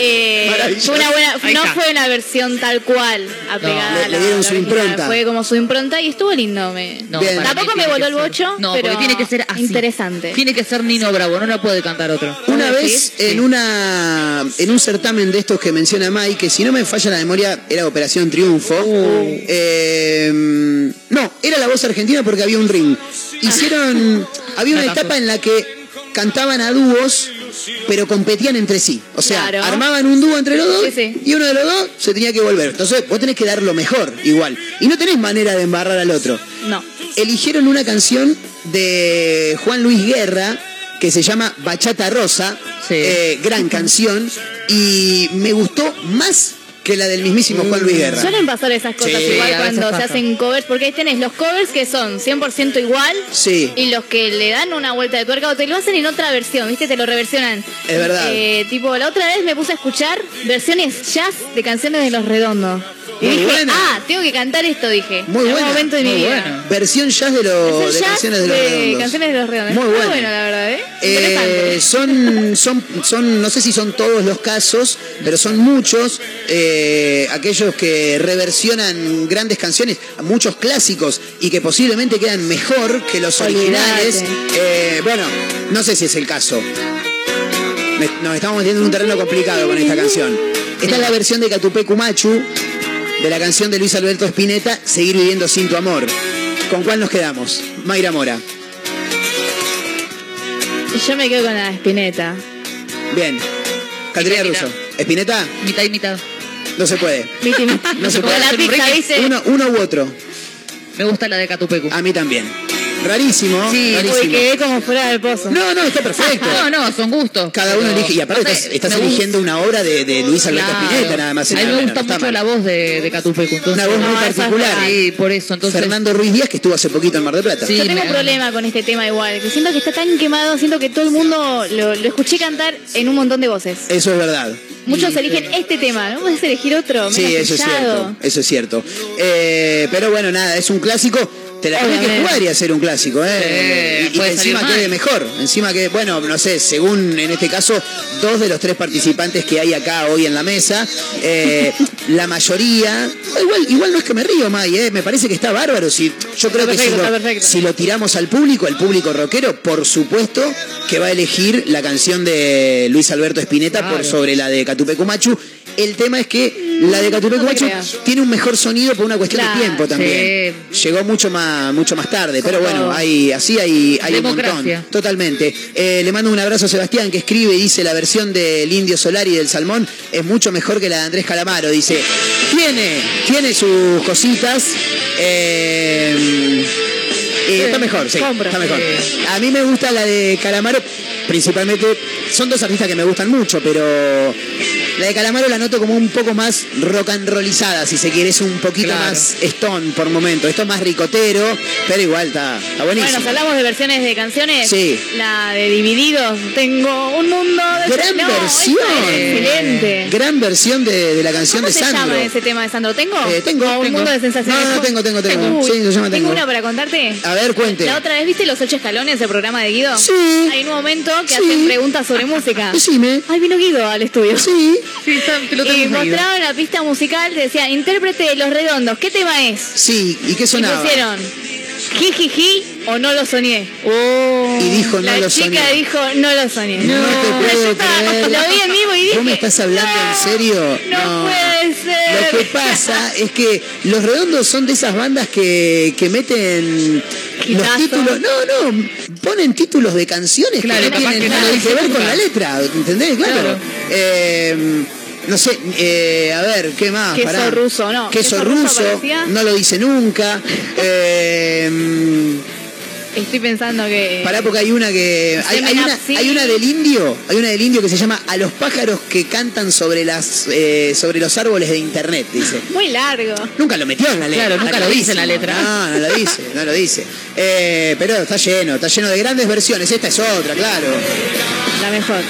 Eh, fue una buena, no fue una versión tal cual apegada le- a le la- dieron la su impronta. Fue como su impronta y estuvo lindo. Me... No, Tampoco me voló el bocho, No, pero tiene que ser así. interesante. Tiene que ser Nino Bravo, no la puede cantar otro. Una ¿Vos vez en una en un certamen de estos que menciona Mike, que si no me falla la memoria, era Operación Triunfo. Eh, no, era la voz argentina porque había un ring. Hicieron. había una etapa en la que cantaban a dúos, pero competían entre sí. O sea, Claro. armaban un dúo entre los dos Sí, sí. y uno de los dos se tenía que volver. Entonces, vos tenés que dar lo mejor, igual. Y no tenés manera de embarrar al otro No. eligieron una canción de Juan Luis Guerra que se llama Bachata Rosa, Sí. eh, gran canción, y me gustó más que la del mismísimo Juan Luis Guerra. Suelen pasar esas cosas Sí, igual cuando se hacen covers, porque ahí tenés los covers que son 100% igual Sí. y los que le dan una vuelta de tuerca o te lo hacen en otra versión, ¿viste? Te lo reversionan. Es verdad. Eh, tipo, la otra vez me puse a escuchar versiones jazz de canciones de Los Redondos. Y Muy dije, buena. ah, tengo que cantar esto, dije. Muy en buena, momento de mi vida. buena. Versión jazz de, lo- de jazz canciones de los redondos. canciones de los redondos. Muy buena. bueno, la verdad, ¿eh? Eh, son, son, son, no sé si son todos los casos, pero son muchos eh, aquellos que reversionan grandes canciones, muchos clásicos y que posiblemente quedan mejor que los originales. Eh, bueno, no sé si es el caso. Me- Nos estamos metiendo en un terreno complicado con esta canción. Esta es la versión de Catupecu Machu de la canción de Luis Alberto Spinetta, Seguir viviendo sin tu amor. ¿Con cuál nos quedamos? Mayra Mora. Yo me quedo con la espineta. Bien. Y Russo. ¿Espineta? Mitad y mitad. No se puede. No se puede. Uno, uno u otro. Me gusta la de Catupecu. A mí también. Rarísimo. Sí, rarísimo. Uy, quedé como fuera del pozo. No, no, está perfecto. No, no, son gustos. Cada uno elige. Y aparte no sé, estás, estás me gusta- eligiendo una obra de, de Luis Alberto Claro. Spinetta, nada más. A mí me gusta mucho la voz de, de Catupecu. entonces- Una voz muy particular. Sí, por eso. Entonces, Fernando Ruiz Díaz, que estuvo hace poquito en Mar del Plata. Sí. Yo tengo me- un problema con este tema igual, que siento que está tan quemado, siento que todo el mundo lo, lo escuché cantar en un montón de voces. Eso es verdad. Muchos eligen este tema, ¿no puedes elegir otro? Sí, eso es cierto. Eso es cierto. Eh, pero bueno, nada, es un clásico. Te la tienes que jugar y hacer un clásico, ¿eh? Sí, y, y encima quede mejor. Encima que, bueno, no sé, según en este caso, dos de los tres participantes que hay acá hoy en la mesa, eh, la mayoría. Igual, igual no es que me río, May, ¿eh? Me parece que está bárbaro. Si, yo creo que si lo, perfecto. si lo tiramos al público, el público rockero, por supuesto que va a elegir la canción de Luis Alberto Spinetta por Claro. sobre la de Catupecu Machu. El tema es que la de Catupecu no tiene un mejor sonido por una cuestión Claro, de tiempo también. Llegó mucho más, mucho más tarde, pero bueno, hay, así hay, hay un montón. Totalmente. Eh, le mando un abrazo a Sebastián que escribe y dice la versión del Indio Solar y del Salmón es mucho mejor que la de Andrés Calamaro. Dice, tiene, tiene sus cositas. eh, eh, está mejor, sí, está mejor. Sí. A mí me gusta la de Calamaro, principalmente, son dos artistas que me gustan mucho, pero la de Calamaro la noto como un poco más rock and rollizada, si se quiere, es un poquito Claro. más stone por momento. Esto es más ricotero, pero igual está, está buenísimo. Bueno, hablamos de versiones de canciones, Sí. la de Divididos, tengo un mundo de... Gran No, versión. es excelente. Gran versión de, de la canción ¿Cómo de se Sandro. llama ese tema de Sandro? ¿Tengo? Eh, tengo, ¿O un tengo. mundo de sensaciones. No, no, tengo, tengo, tengo. Uy, Sí, se llama Tengo. una para contarte. A ver, cuente. La otra vez, ¿viste los ocho escalones del programa de Guido? Sí. Hay un momento que Sí. hacen preguntas sobre música. Decime. Ay, vino Guido al estudio. Sí. Sí, lo Y tenemos ahí. mostraron la pista musical, decía, intérprete de Los Redondos, ¿qué tema es? Sí, ¿y qué Y sonaba? pusieron, jijiji o no lo soñé. Y dijo, no la lo chica soñé. dijo, no lo soñé. No te Pero puedo creer. Lo vi en vivo y dije, ¿Vos me estás hablando "No, en serio? No, puede ser. Lo que pasa es que los redondos son de esas bandas que, que meten los títulos. No, no, ponen títulos de canciones Claro, que no tienen que nada no que ver con la letra, ¿entendés? Claro. Claro. Eh, no sé, eh, a ver, ¿qué más? Queso Pará. ruso, no. Queso, Queso ruso no lo dice nunca. Eh, Estoy pensando que... Pará porque hay una que. Hay, una, hay del indio, hay una del indio que se llama A los pájaros que cantan sobre las eh, sobre los árboles de internet, dice. Muy largo. Nunca lo metió en la letra. Claro, nunca lo dice en la letra. No, no lo dice, no lo dice. Eh, pero está lleno, está lleno de grandes versiones. Esta es otra, claro. La mejor.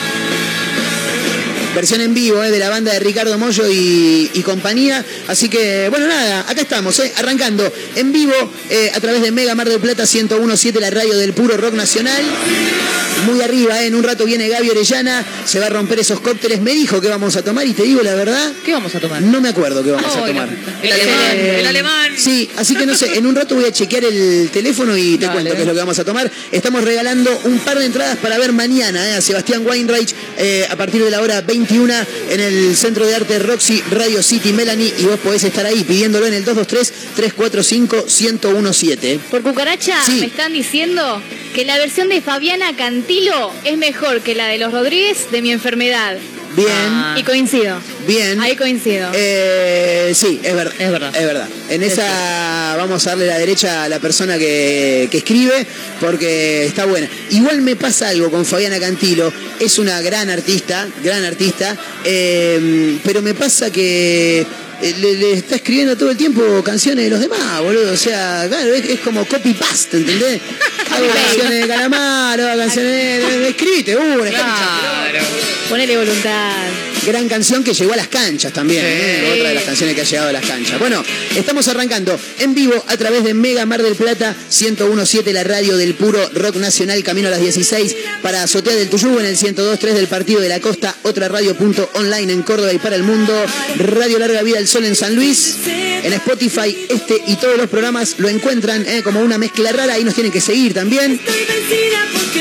Versión en vivo eh, de la banda de Ricardo Mollo y, y compañía. Así que, bueno, nada, acá estamos, eh, arrancando en vivo eh, a través de Mega Mar del Plata 1017, la radio del puro rock nacional. Muy arriba, en un rato viene Gaby Orellana, se va a romper esos cócteles. Me dijo que vamos a tomar y te digo la verdad, ¿Qué vamos a tomar? no me acuerdo qué vamos Oh, a tomar. el alemán, el alemán. Sí, así que no sé, en un rato voy a chequear el teléfono y te Dale. cuento qué es lo que vamos a tomar. Estamos regalando un par de entradas para ver mañana a Sebastián Weinreich a partir de la hora 21 en el Centro de Arte Roxy Radio City Melanie y vos podés estar ahí pidiéndolo en el 223-345-1017. Por cucaracha Sí. me están diciendo que la versión de Fabiana Cantilo es mejor que la de los Rodríguez de mi enfermedad. Bien, Ah. Y coincido. bien. Ahí coincido. Eh, sí, es verdad. Es verdad. Es verdad. En esa vamos a darle la derecha a la persona que, que escribe porque está buena. Igual me pasa algo con Fabiana Cantilo. Es una gran artista, gran artista. eh, pero me pasa que le, le está escribiendo todo el tiempo canciones de los demás, boludo. O sea, claro, es, es como copy-paste, ¿entendés? Hago canciones de Calamaro, hago canciones de... de- Escribite una. Claro. Ponele voluntad. Gran canción que llegó a las canchas también, ¿eh? otra de las canciones que ha llegado a las canchas. Bueno, estamos arrancando en vivo a través de Mega Mar del Plata 1017, la radio del puro rock nacional, camino a las 16 para Azotea del Tuyú en el 1023 del Partido de la Costa, otra radio punto online en Córdoba y para el mundo, Radio Larga Vida del Sol en San Luis. En Spotify, este y todos los programas lo encuentran ¿eh? como una mezcla rara, ahí nos tienen que seguir también.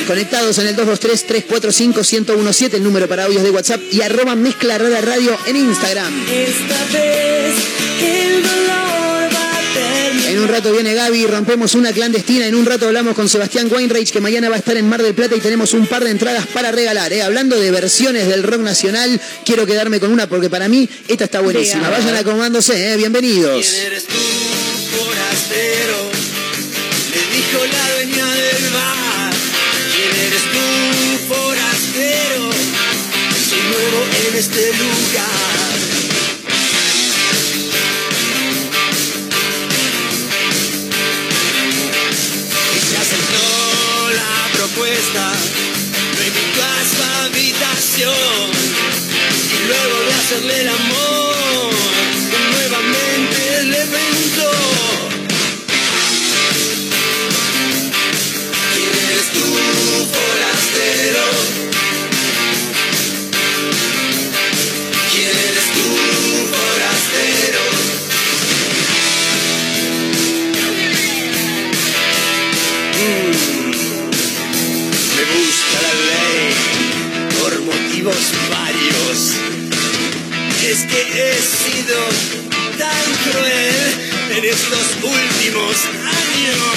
Conectados en el 223-345-1017, el número para audios de WhatsApp y arroba mezcla rara radio en Instagram. Esta vez el dolor va a terminar. En un rato viene Gaby, rompemos una clandestina. En un rato hablamos con Sebastián Weinreich, que mañana va a estar en Mar del Plata y tenemos un par de entradas para regalar. ¿eh? Hablando de versiones del rock nacional, quiero quedarme con una porque para mí esta está buenísima. Vayan acomodándose, ¿eh? bienvenidos. ¿Quién eres tú, forastero? Le dijo la este lugar. Y se aceptó la propuesta. Lo invitó a su habitación. Y luego de hacerle el estos últimos años.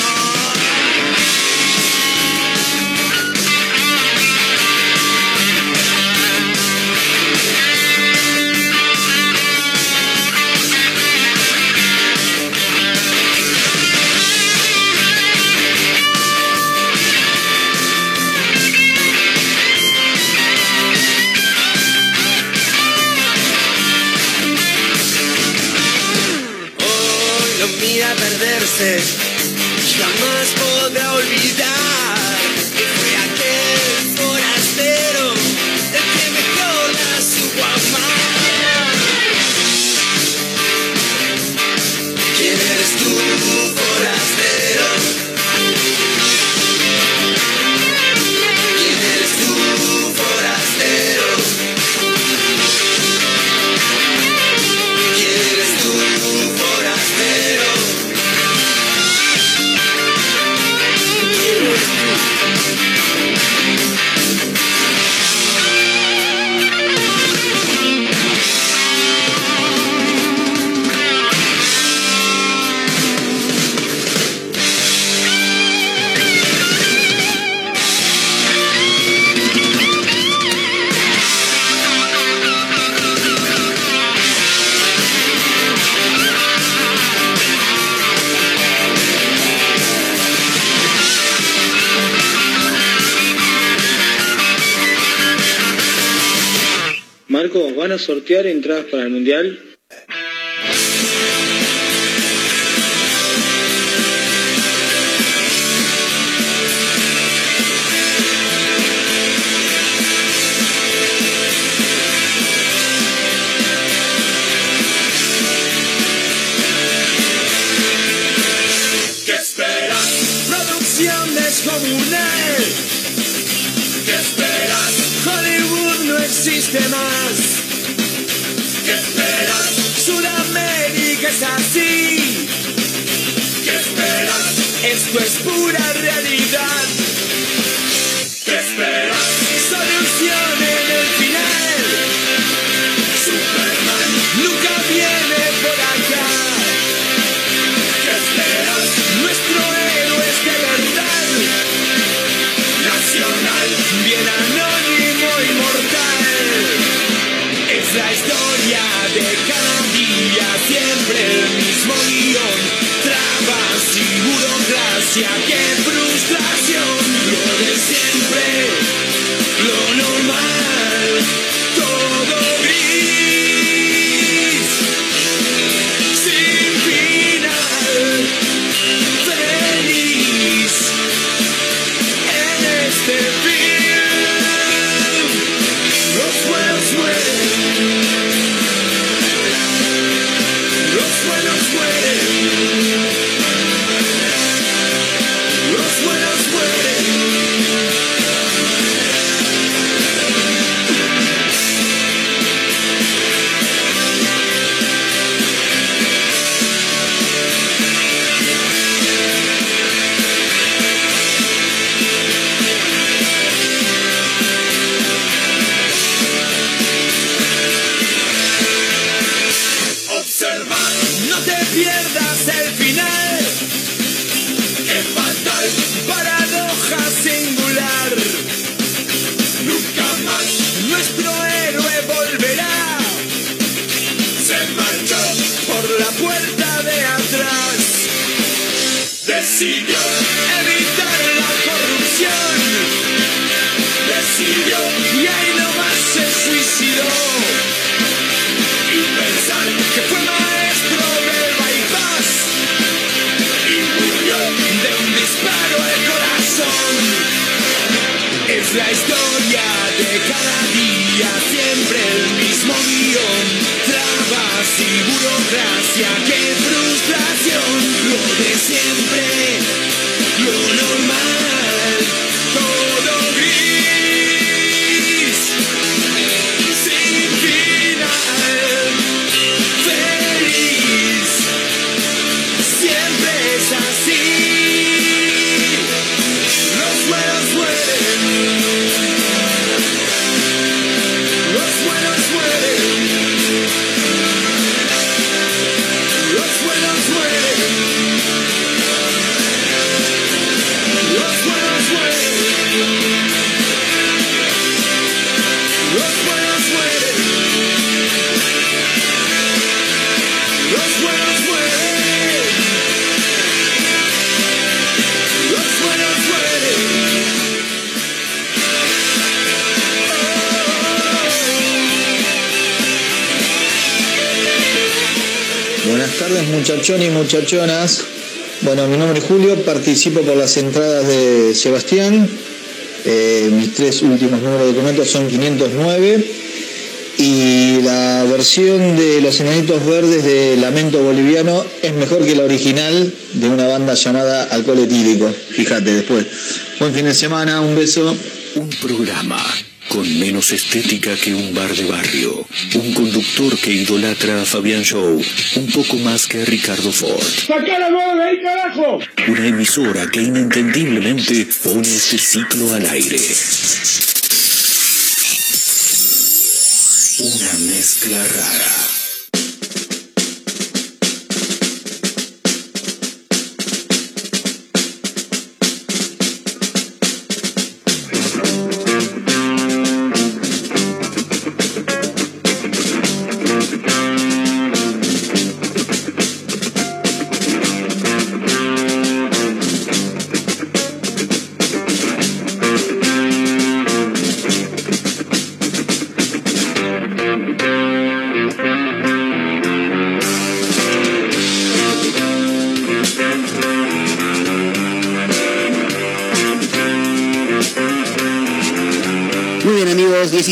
Sortear entradas para el Mundial? Producción descomunal. ¿Qué esperas? Hollywood no existe más. Pura realidad. Muchachones y muchachonas. Bueno, mi nombre es Julio, participo por las entradas de Sebastián. Eh, mis tres últimos números de documentos son 509 y la versión de Los Enanitos Verdes de Lamento Boliviano es mejor que la original de una banda llamada Alcohol Etílico. Fíjate después. Buen fin de semana, un beso. Un programa con menos estética que un bar de barrio. Un conductor que idolatra a Fabián Show un poco más que a Ricardo Ford. ¡Saca la mano de ahí, carajo! Una emisora que inentendiblemente pone este ciclo al aire. Una mezcla rara.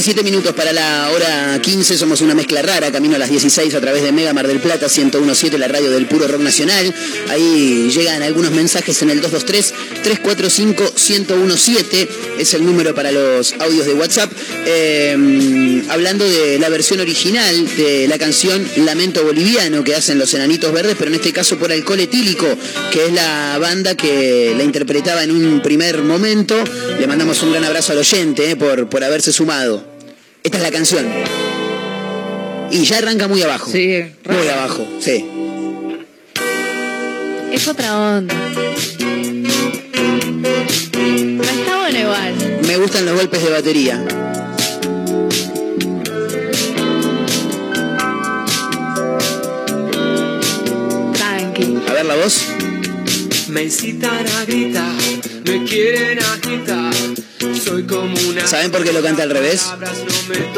17 minutos para la hora 15, somos una mezcla rara, camino a las 16 a través de Mega Mar del Plata 1017, la radio del puro rock nacional. Ahí llegan algunos mensajes en el 223-345-1017, es el número para los audios de WhatsApp, eh, hablando de la versión original de la canción Lamento Boliviano que hacen los Enanitos Verdes, pero en este caso por Alcohol Etílico, que es la banda que la interpretaba en un primer momento. Le mandamos un gran abrazo al oyente eh, por, por haberse sumado. Esta es la canción. Y ya arranca muy abajo. Sí, Muy abajo, sí. Es otra onda. No está bueno igual. Me gustan los golpes de batería. Tranqui. A ver la voz. Me incitan a gritar, me quieren agitar. Soy como una. ¿Saben por qué lo canta al revés?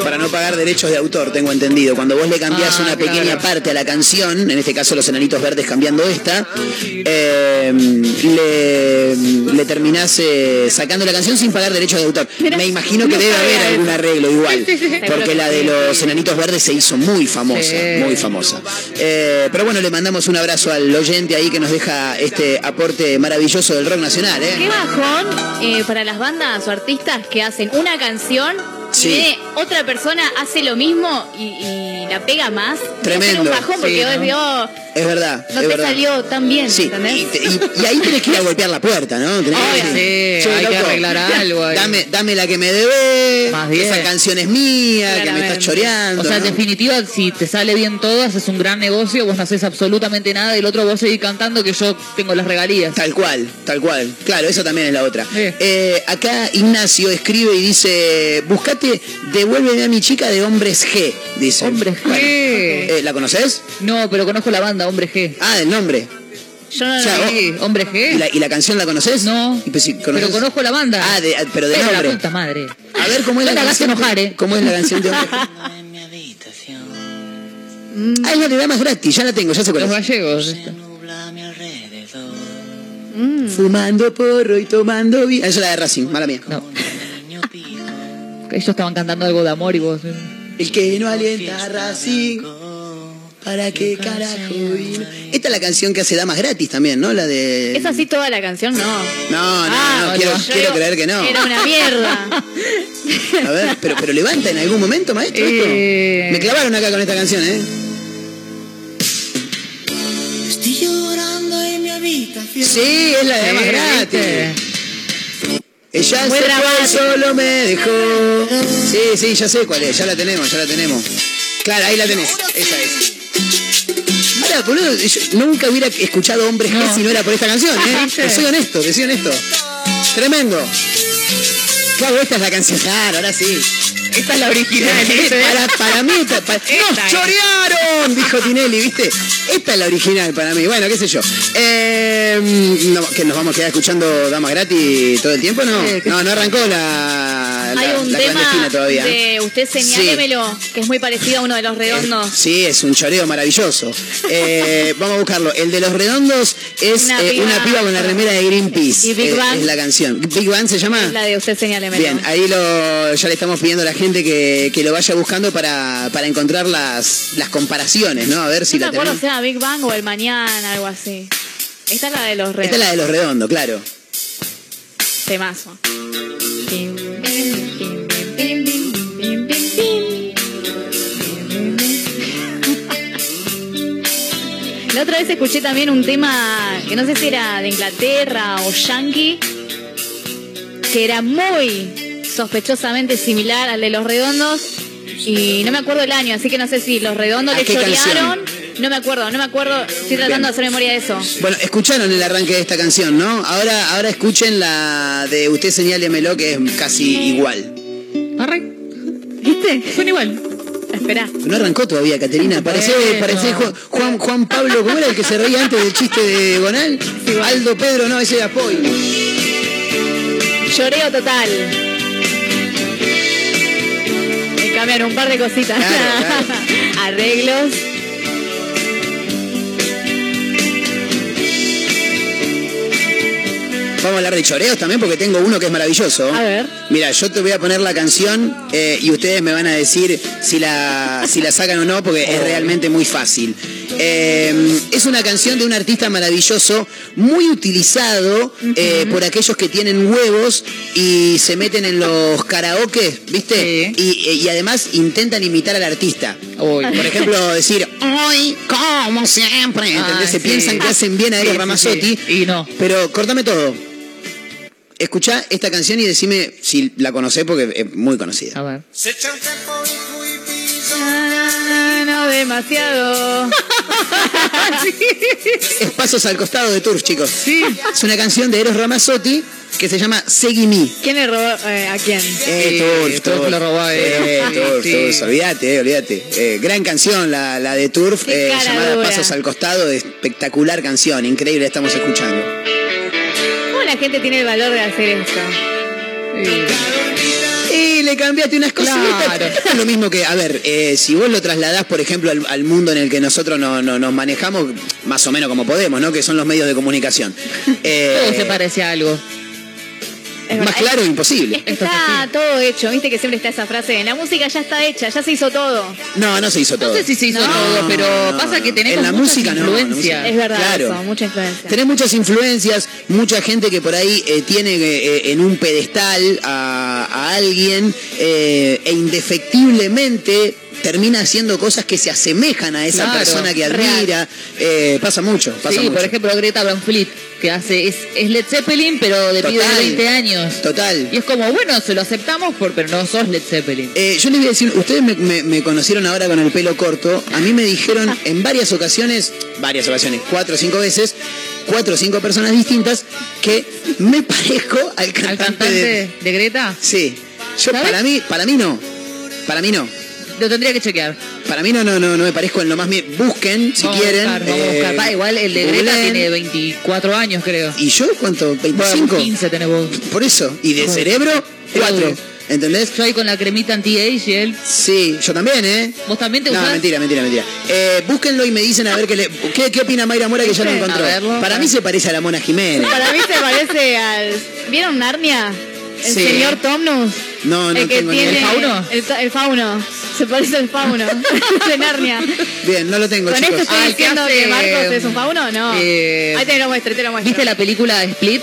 Para no pagar derechos de autor, tengo entendido. Cuando vos le cambiás Ah, una pequeña claro. parte a la canción, en este caso los enanitos verdes cambiando esta, eh, le, le terminás eh, sacando la canción sin pagar derechos de autor. Mira, Me imagino que no debe haber algún arreglo igual, porque que la de los enanitos verdes se hizo muy famosa, Sí. muy famosa. Eh, pero bueno, le mandamos un abrazo al oyente ahí que nos deja este aporte maravilloso del rock nacional. Qué bajón eh, para las bandas o artistas que hacen una canción Sí. y viene otra persona hace lo mismo y, y la pega más. Tremendo. un bajón porque Sí, vos ¿no? oh, Es verdad. no es te verdad. salió tan bien, Sí, ¿entendés? y, te- y- y ahí tenés que ir a golpear la puerta, ¿no? Tenés que Obvio. Sí, "Che, hay que loco, arreglar algo ahí". Dame, dame la que me debe, Más bien. esa canción es mía, que me estás choreando. O sea, en ¿no? definitiva, si te sale bien todo, haces un gran negocio, vos no haces absolutamente nada y el otro vos seguís cantando que yo tengo las regalías. Tal cual, tal cual. Claro, eso también es la otra. Sí. Eh, acá Ignacio escribe y dice, buscate, devuélveme a mi chica de Hombres G, dice. Hombres G. Bueno, eh, ¿La conoces? No, pero conozco la banda, Hombre G. Ah, el nombre. Yo no O sea, vos- Sí, Hombre ¿Y G. la, y la canción la conoces? No, Y pues, pero conoces- conozco la banda. Ah, de- pero de Pero nombre. la puta madre. A ver, ¿cómo es la No te hagas canción? enojar, ¿eh? ¿Cómo es la canción de Hombres G? Ah, es la de Damas Gratis, ya la tengo, ya sé cuál Los gallegos. Fumando porro y tomando vino. Esa es la de Racing, mala mía. No. Ellos estaban cantando algo de amor y vos. El que no alienta a Racing. ¿Para qué carajo vino? Esta es la canción que hace Damas Gratis también, ¿no? La de. ¿Es así toda la canción? No. No, no, Ah, no, quiero, yo quiero digo, creer que no. Era una mierda. A ver, pero, pero levanta en algún momento, maestro. esto? Eh. Me clavaron acá con esta canción, ¿eh? Estoy llorando en mi habitación. Sí, es la de Damas Gratis. Ella Muy se fue, solo me dejó. Sí, sí, ya sé cuál es, ya la tenemos, ya la tenemos. Claro, ahí la tenés, esa es. Ahora, boludo, yo nunca hubiera escuchado Hombres No. si no era por esta canción, ¿eh? Te soy honesto, te soy honesto. Tremendo. Claro, esta es la canción, claro, ahora sí. Esta es la original. ¿viste? para, para mí, pa- pa- Esta ¡nos es. chorearon! Dijo Tinelli, ¿viste? Esta es la original para mí. Bueno, qué sé yo. Eh, no, ¿Que nos vamos a quedar escuchando Damas Gratis todo el tiempo? No, no, no arrancó la, la, Hay un la tema todavía. de Usted señálemelo, que es muy parecido a uno de los redondos. Sí, es un choreo maravilloso. Eh, vamos a buscarlo. El de los redondos es Una eh, piba- una piba con la remera de Greenpeace. Y Big Eh, Bang. Es la canción. ¿Big Bang se llama? La de Usted señálemelo. Bien, ahí lo, ya le estamos pidiendo a la gente que, que lo vaya buscando para, para encontrar las, las comparaciones, ¿no? A ver si no la me acuerdo era Big Bang o el mañana, algo así. Esta es la de los Esta es redondos. la de los redondos, claro. Temazo. La otra vez escuché también un tema que no sé si era de Inglaterra o yankee, que era muy sospechosamente similar al de los redondos y no me acuerdo el año, así que no sé si los redondos ¿A le chorearon. No me acuerdo, no me acuerdo. Estoy tratando Bien. de hacer memoria de eso. Bueno, escucharon el arranque de esta canción, ¿no? Ahora, ahora escuchen la de Usted señálemelo, que es casi igual. Arre. ¿Viste? Son igual. Espera. No arrancó todavía, Caterina. Parece, Bueno. parece Juan, Juan, Juan Pablo, ¿cómo era el que se reía antes del chiste de Gonal? Aldo Pedro, no, ese era Poi. Lloreo total. Me cambiar un par de cositas. Claro, Arreglos. Vamos a hablar de choreos también porque tengo uno que es maravilloso. A ver. Mira, yo te voy a poner la canción eh, y ustedes me van a decir si la, si la sacan o no porque es realmente muy fácil. Eh, es una canción de un artista maravilloso, muy utilizado eh, por aquellos que tienen huevos y se meten en los karaoke, ¿viste? Y, y además intentan imitar al artista. Por ejemplo, decir, hoy, como siempre. se sí. piensan que hacen bien a Sí, Eros sí, Ramazzotti. sí. Y no. Pero cortame todo. Escuchá esta canción y decime si la conocés porque es muy conocida. A ver. No, no, demasiado. Es Pasos al costado de Turf, chicos. Sí. Es una canción de Eros Ramazzotti que se llama Segui Me. ¿Quién le robó eh, a quién? Eh, Turf, Turf lo robó a él. Eh, Turf, Sí. Turf, olvídate, eh, olvídate. Eh, gran canción la, la de Turf, eh, llamada dura. Pasos al costado, espectacular canción, increíble, estamos escuchando. ¿Cómo la gente tiene el valor de hacer esto? Y le cambiaste unas cositas. Claro. Es lo mismo que, a ver, eh, si vos lo trasladás, por ejemplo, al, al mundo en el que nosotros no, no- nos manejamos, más o menos como podemos, ¿no? Que son los medios de comunicación. Eh, Todo se parece a algo. Es más claro, imposible. Es que está todo hecho, viste que siempre está esa frase, la música ya está hecha, ya se hizo todo. No, no se hizo todo. No sé si se hizo No, todo, pero no, pasa que tenemos en la muchas música no, en la influencias. música. Es verdad Claro. eso, mucha influencia. Tenés muchas influencias, mucha gente que por ahí eh, tiene eh, en un pedestal a, a alguien eh, e indefectiblemente termina haciendo cosas que se asemejan a esa Claro, persona que real. admira. Eh, pasa mucho, pasa Sí, mucho. por ejemplo, Greta Van Fleet, que hace, es, es Led Zeppelin, pero de pibe de Total. 20 años. Total. Y es como, bueno, se lo aceptamos, por, pero no sos Led Zeppelin. Eh, yo les voy a decir, ustedes me, me- me conocieron ahora con el pelo corto. A mí me dijeron en varias ocasiones, varias ocasiones, cuatro o cinco veces, cuatro o cinco personas distintas, que me parezco al cantante, Al cantante de. de, Greta, Sí. Yo ¿Sabes? para mí, para mí no. Para mí no. Lo tendría que chequear. Para mí no, no, no, no me parezco en lo más bien. Busquen, si Vamos a quieren. buscar, vamos a eh, buscar. Pa, igual el de Greta googleen. tiene 24 años, creo. ¿Y yo cuánto? ¿25? Bueno, 15 tenés vos. Por eso. Y de Joder. cerebro, cuatro. Joder. ¿Entendés? Yo ahí con la cremita anti-age y él. Sí, yo también, ¿eh? ¿Vos también te No, usás? mentira, mentira, mentira. Eh, búsquenlo y me dicen a ver qué, le, qué, qué opina Mayra Mora que ya lo encontró. A verlo. Para mí se parece a la Mona Jiménez. Para mí se parece al... ¿Vieron Narnia? El Sí. señor Tomnus. No, no el que tengo ni tiene idea. ¿El fauno? El, el fauno. Se parece al fauno de Narnia. Bien, no lo tengo, ¿Con chicos. esto estoy Ah, que diciendo que, hace, Marcos es un fauno? No. eh, Ahí te lo muestro, te lo muestro. ¿Viste la película de Split?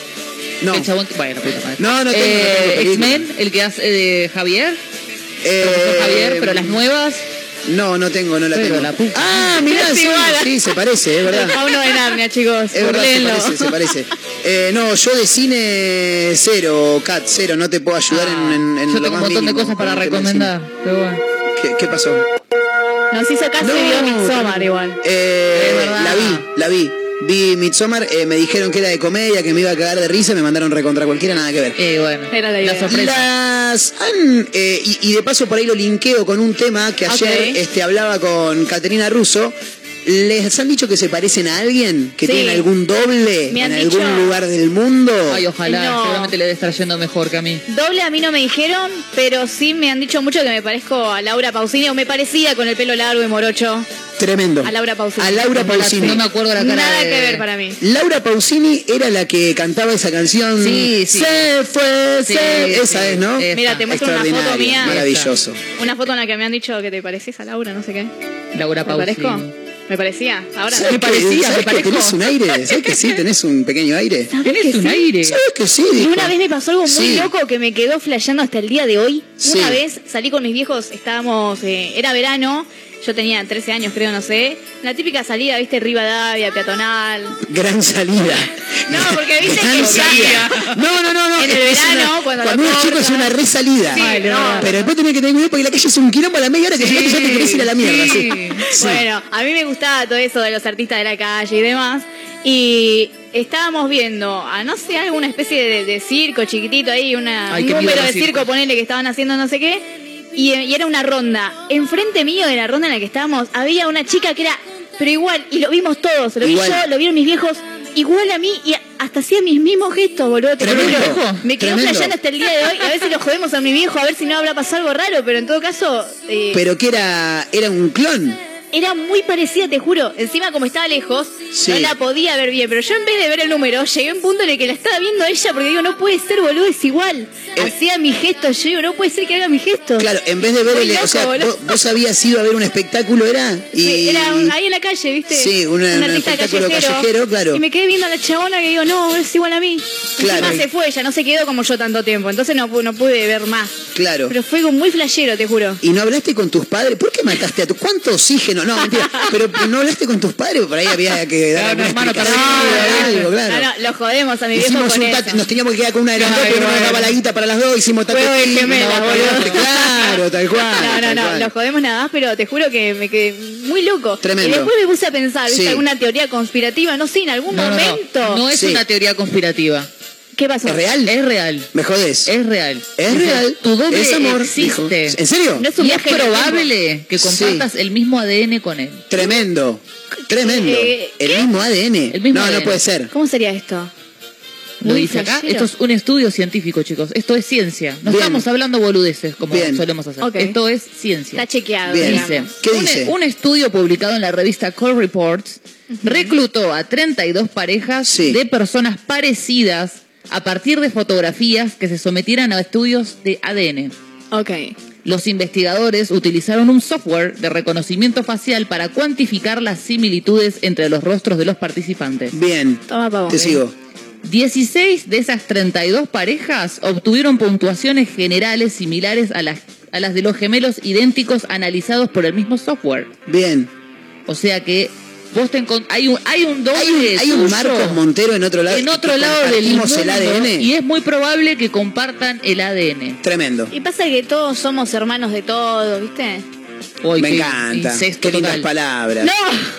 No. El chabón, bueno, puta madre. No, no tengo, Eh, no tengo película. X-Men, el que hace de Javier. Eh, Javier, pero las nuevas. No, no tengo, no la Pero tengo. la puta. Ah, mirá, sí, sí, se parece, es verdad. fauno de Narnia, chicos. Es verdad, se parece, se parece. Eh, no, yo de cine cero, Cat, cero, no te puedo ayudar en, en, en Yo lo tengo un montón de cosas para recomendar. Pero bueno. ¿Qué, qué pasó? Nos hizo caso y vio Midsommar igual. Eh, Es la vi, la vi. Vi Midsommar, eh, me dijeron que era de comedia, que me iba a cagar de risa, me mandaron recontra cualquiera, nada que ver. Eh, bueno. Era la idea. sorpresa. Las han, eh, y, y de paso por ahí lo linkeo con un tema que ayer este, hablaba con Caterina Russo. ¿Les han dicho que se parecen a alguien? ¿Que Sí. tienen algún doble Me en algún lugar del mundo? Ay, ojalá. No. Seguramente le debe estar yendo mejor que a mí. Doble a mí no me dijeron, pero sí me han dicho mucho que me parezco a Laura Pausini o me parecía con el pelo largo y morocho Tremendo. a Laura Pausini. A Laura Pausini. No me acuerdo la cara Nada de- que ver para mí. Laura Pausini era la que cantaba esa canción. Sí, sí. Se fue, Sí, se... Esa sí. es, ¿no? Mira, te muestro una foto Extraordinaria, mía. Maravilloso. Una foto en la que me han dicho que te pareces a Laura, no sé qué. Laura ¿Me Pausini. parezco? ¿Me parecía? Ahora ¿Sabes Me parecía, ¿sabes me tenés un aire? ¿Sabes que sí? ¿Tenés un pequeño aire? Tenés que un sí? aire. ¿Sabes que sí? Y una vez me pasó algo muy Sí. loco que me quedó flasheando hasta el día de hoy. Sí. Una vez salí con mis viejos, estábamos, eh, era verano, yo tenía 13 años creo, no sé. La típica salida, viste, Rivadavia, peatonal. Gran salida. No, porque viste Gran que salida. No, no, no, no. En el verano, una- cuando cuando lo uno es chico es cortan. una resalida. Sí, no. Pero después tenés que tener cuidado porque la calle es un quilombo a la media hora que te ya te querés ir a la mierda. Sí. Sí. Sí. Bueno, a mí me gustaba todo eso de los artistas de la calle y demás. Y estábamos viendo a no sé, alguna especie de, de circo chiquitito ahí, una, Ay, un número de circo. circo, ponele que estaban haciendo no sé qué. Y, y era una ronda. Enfrente mío de la ronda en la que estábamos, había una chica que era, pero igual, y lo vimos todos, lo vi yo, lo vieron mis viejos, igual a mí y hasta hacía mis mismos gestos, boludo. te Tremendo, juro. Me quedo flasheando hasta el día de hoy. A veces lo jodemos a mi viejo a ver si no habrá pasado algo raro, pero en todo caso. eh, Pero que era, era un clon. Era muy parecida, te juro. Encima, como estaba lejos, Sí. no la podía ver bien. Pero yo, en vez de ver el número, llegué a un punto en el que la estaba viendo ella porque digo, no puede ser, boludo, es igual. Hacía mi gesto. Yo digo, no puede ser que haga mi gesto. Claro, en vez de ver el. O sea, vos, vos habías ido a ver un espectáculo, ¿era? Y, Sí, era un- ahí en la calle, ¿viste? Sí, una- un artista espectáculo callejero, claro. Y me quedé viendo a la chabona que digo, no, es igual a mí. Claro. Encima se fue, ella no se quedó como yo tanto tiempo. Entonces no, no pude ver más. Claro. Pero fue muy flashero, te juro. ¿Y no hablaste con tus padres? ¿Por qué mataste a tu... ¿Cuánto oxígeno? No, mentira. Pero no hablaste con tus padres, por ahí había que dar Claro, alguna un hermano explicación, algo, claro. No, no, lo jodemos a mi viejo Hicimos con un eso. nos teníamos que quedar con una de las dos, pero no nos bueno. daba la guita para las dos, hicimos Juego de gemelas, no, boludo. Claro, tal cual. No, no, tal no, lo jodemos nada más, pero te juro que me quedé muy loco. Tremendo. Y después me puse a pensar, ¿viste? Sí. alguna teoría conspirativa? No sé, en algún No, no, no. momento. No es Sí. una teoría conspirativa. ¿Qué pasó? ¿Es real? Es real. Me jodés. Es real. Es real. Tu doble Es amor, existe. dijo. ¿En serio? No es un Y es probable que Sí. compartas el mismo ADN con él. Tremendo. Tremendo. Eh, el mismo ADN. El mismo no, no puede ser. ¿Cómo sería esto? Lo Muy dice acá. Esto es un estudio científico, chicos. Esto es ciencia. No Bien. estamos hablando boludeces como Bien. solemos hacer. Esto es ciencia. Está chequeado. Dice, ¿Qué un, dice? un estudio publicado en la revista Core Reports reclutó a 32 parejas Sí. de personas parecidas a partir de fotografías que se sometieran a estudios de ADN. Ok. Los investigadores utilizaron un software de reconocimiento facial para cuantificar las similitudes entre los rostros de los participantes. Bien. Toma pavo. Te sigo. 16 de esas 32 parejas obtuvieron puntuaciones generales similares a las, a las de los gemelos idénticos analizados por el mismo software. Bien. O sea que vos te encont- hay un hay un doble Hay un, hay un tuyo Marcos Montero en otro lado. en otro lado del mundo el ADN. y es muy probable que compartan el ADN. Tremendo. Y pasa que todos somos hermanos de todos, ¿viste? Me encanta. Incesto Qué lindas total. palabras. ¡No!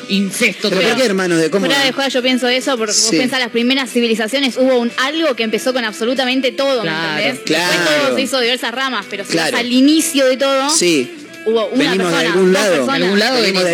Incesto ¿Pero por qué, hermano? ¿De cómo? Fuera de joda yo pienso eso porque Sí. vos pensás las primeras civilizaciones hubo un algo que empezó con absolutamente todo, ¿me Claro, entendés? claro. Después todo se hizo de diversas ramas, pero si Claro. vas al inicio de todo, Sí. Hubo una Venimos persona, de algún lado. personas. De algún lado Venimos de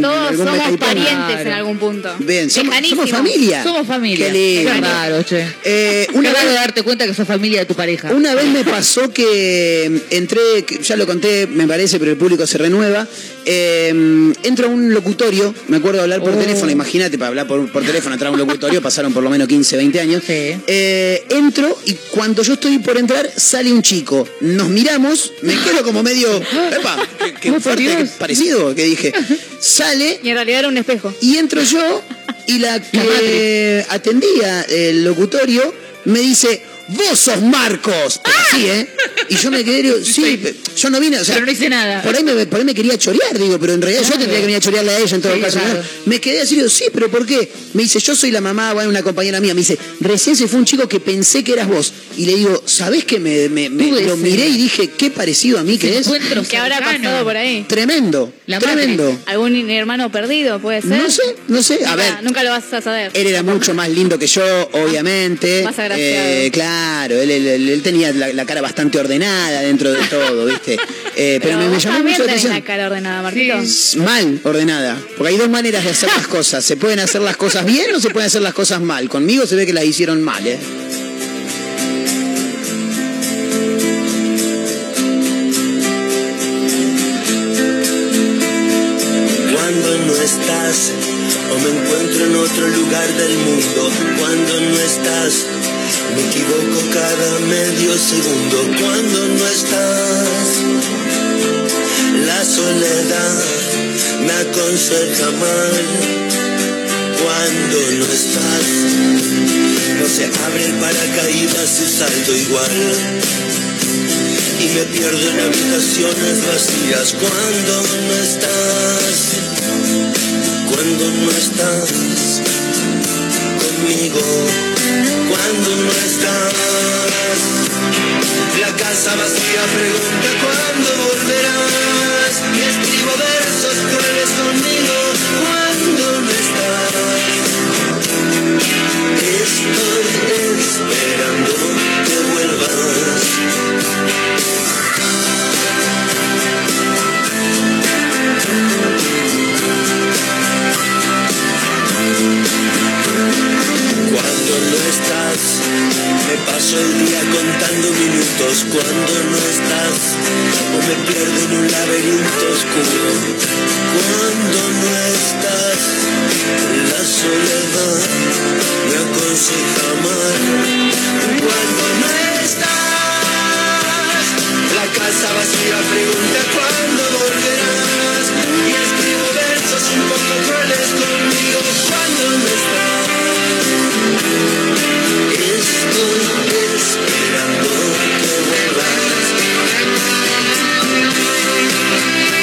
Todos algún somos parientes Claro. en algún punto. Bien, somos, somos familia. Somos familia. Qué lindo. Qué raro, che. Eh, Una una raro vez darte cuenta que sos familia de tu pareja. Una vez me pasó que entré, ya lo conté, me parece, pero el público se renueva. Eh, entro a un locutorio, me acuerdo de hablar por Oh. teléfono, imagínate, para hablar por, por teléfono, entrar a un locutorio, pasaron por lo menos 15, 20 años. Sí. Eh, entro y cuando yo estoy por entrar, sale un chico. Nos miramos, me quedo como medio. ¡Epa! ¡Qué, fuerte! Qué parecido! Que dije. Sale Y en realidad era un espejo. y entro yo y la que atendía el locutorio me dice, vos sos Marcos. Pero así, ¿eh? Y yo me quedé, digo, sí, yo no vine, o sea, Pero no hice nada. por ahí, me, por ahí me quería chorear, digo, pero en realidad yo tendría que venir a chorearle a ella en todo Sí, caso. Me quedé así, digo, sí, pero ¿por qué? Me dice, yo soy la mamá, bueno, una compañera mía. Me dice, recién se fue un chico que pensé que eras vos. Y le digo, ¿sabés que me, me- me- Tuve lo miré y dije, qué parecido a mí que es? Encuentro Que habrá pasado por ahí. Tremendo, La tremendo. ¿Algún hermano perdido puede ser? No sé, no sé. A Nunca- ver, Nunca lo vas a saber. Él era mucho más lindo que yo, obviamente. Más agraciado. Eh, claro, él, él- él- él tenía la, la cara bastante ordenada dentro de todo, ¿viste? Eh, pero, me, llamó mucho la atención. la cara ordenada, Marquito. Mal ordenada. Porque hay dos maneras de hacer las cosas. Se pueden hacer las cosas bien o se pueden hacer las cosas mal. Conmigo se ve que las hicieron mal, ¿eh? Cuando no estás o me encuentro en otro lugar del mundo. Cuando no estás, cada medio segundo. Cuando no estás, la soledad me aconseja mal. Cuando no estás, no se abre el paracaídas y salto igual y me pierdo en habitaciones vacías cuando no estás, cuando no estás conmigo, cuando no estás. La casa vacía pregunta cuándo volverás y escribo versos crueles conmigo cuando no estás. Estoy esperando que vuelvas. cuando estás. Me paso el día contando minutos cuando no estás. O me pierdo en un laberinto oscuro cuando no estás. La soledad me aconseja amar cuando no estás. La casa vacía pregunta cuándo volverás. Y escribo versos un poco crueles conmigo cuando no estás esperando que vuelvas.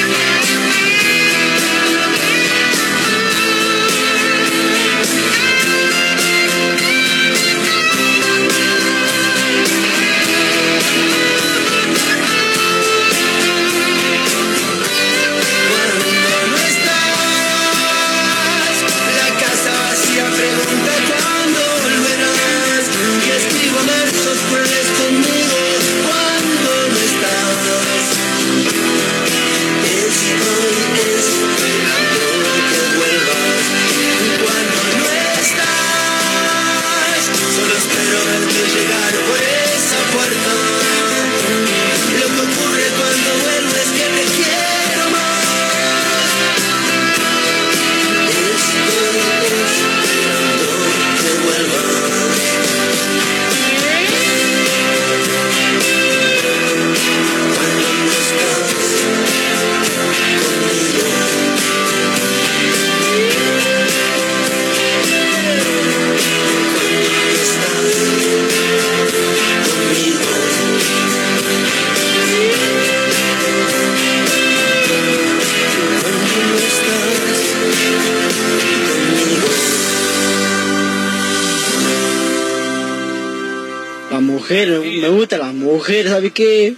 porque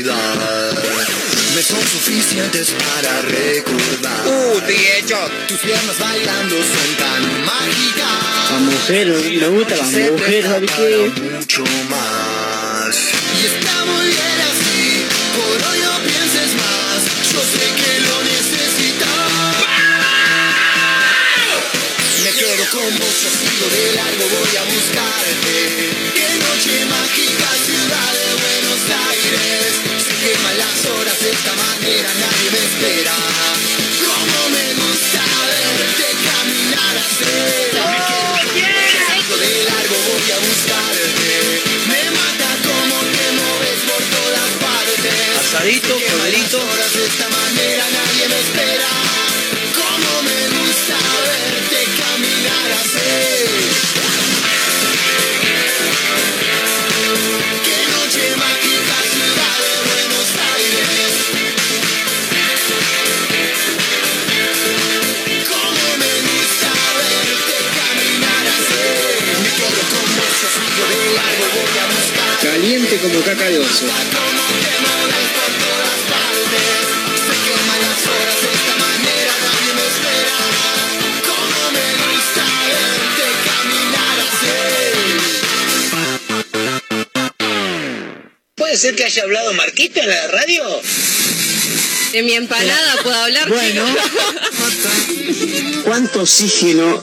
eternidad me son suficientes para recordar. Uh, hecho. Tus piernas bailando son tan mágicas. Las mujeres, me Se mujeres, presta ¿sabes qué? mucho más. Y está muy bien así, por hoy no pienses más. Yo sé que con vos, yo sigo de largo, voy a buscarte. Qué noche mágica, ciudad de Buenos Aires. Se queman las horas de esta manera, nadie me espera. Cómo me gusta verte caminar yo sigo de largo, voy a buscarte. Me mata cómo te mueves por todas partes. Asadito, ¿Puede ser que haya hablado Marquito en la radio? De mi empanada puedo hablar. Bueno. ¿Cuánto oxígeno?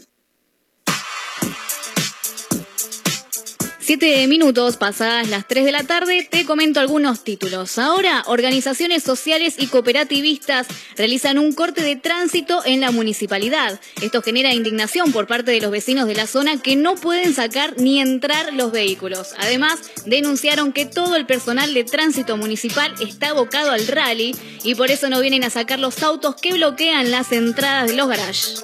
Siete minutos pasadas las 3 de la tarde, te comento algunos títulos. Ahora, organizaciones sociales y cooperativistas realizan un corte de tránsito en la municipalidad. Esto genera indignación por parte de los vecinos de la zona que no pueden sacar ni entrar los vehículos. Además, denunciaron que todo el personal de tránsito municipal está abocado al rally y por eso no vienen a sacar los autos que bloquean las entradas de los garages.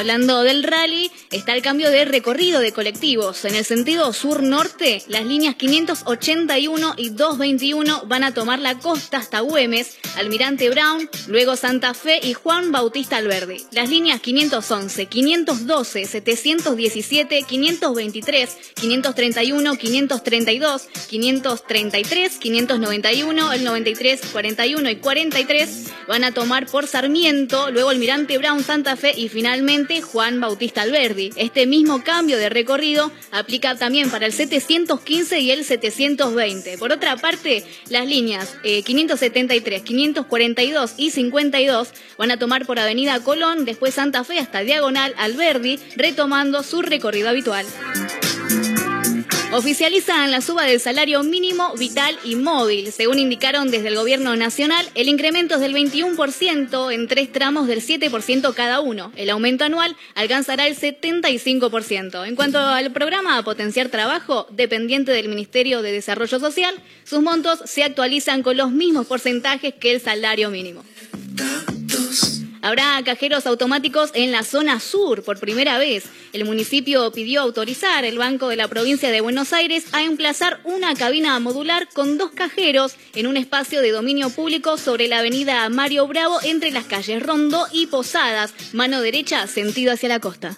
Hablando del rally, está el cambio de recorrido de colectivos. En el sentido sur-norte, las líneas 581 y 221 van a tomar la costa hasta Güemes, Almirante Brown, luego Santa Fe y Juan Bautista Alverde. Las líneas 511, 512, 717, 523, 531, 532, 533, 591, el 93, 41 y 43 van a tomar por Sarmiento, luego Almirante Brown, Santa Fe y finalmente Juan Bautista Alberdi. Este mismo cambio de recorrido aplica también para el 715 y el 720. Por otra parte, las líneas eh, 573, 542 y 52 van a tomar por Avenida Colón, después Santa Fe hasta Diagonal Alberdi, retomando su recorrido habitual. Oficializan la suba del salario mínimo vital y móvil. Según indicaron desde el Gobierno Nacional, el incremento es del 21% en tres tramos del 7% cada uno. El aumento anual alcanzará el 75%. En cuanto al programa potenciar trabajo, dependiente del Ministerio de Desarrollo Social, sus montos se actualizan con los mismos porcentajes que el salario mínimo. Habrá cajeros automáticos en la zona sur por primera vez. El municipio pidió autorizar el Banco de la Provincia de Buenos Aires a emplazar una cabina modular con dos cajeros en un espacio de dominio público sobre la avenida Mario Bravo entre las calles Rondo y Posadas, mano derecha sentido hacia la costa.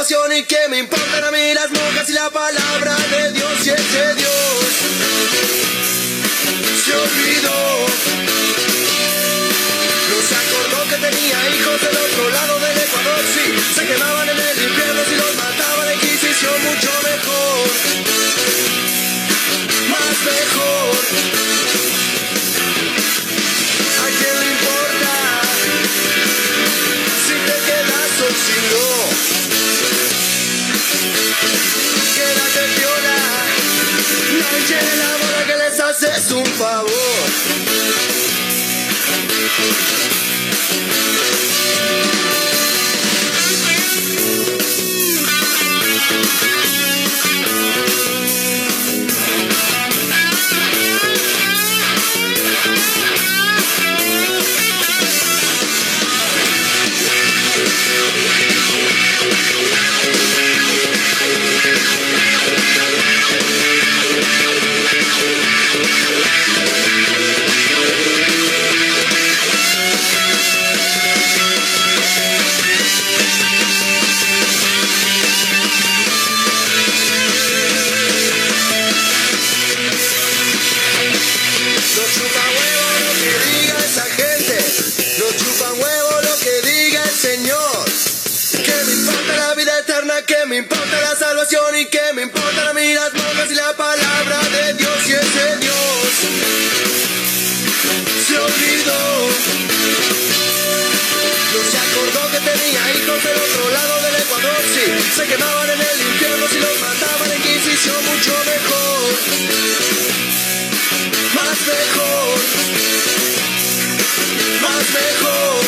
Y que me importan a mí las monjas y la palabra de Dios y ese Dios se olvidó. No se acordó que tenía hijos del otro lado del Ecuador, sí, se quemaban en el infierno si los mataba la Inquisición mucho mejor más mejor. Les haces un y que me importan a mí las y la palabra de Dios y ese Dios se olvidó. No se acordó que tenía hijos del otro lado del Ecuador, sí, se quemaban en el infierno si los mataban en Inquisición mucho mejor más mejor, más mejor,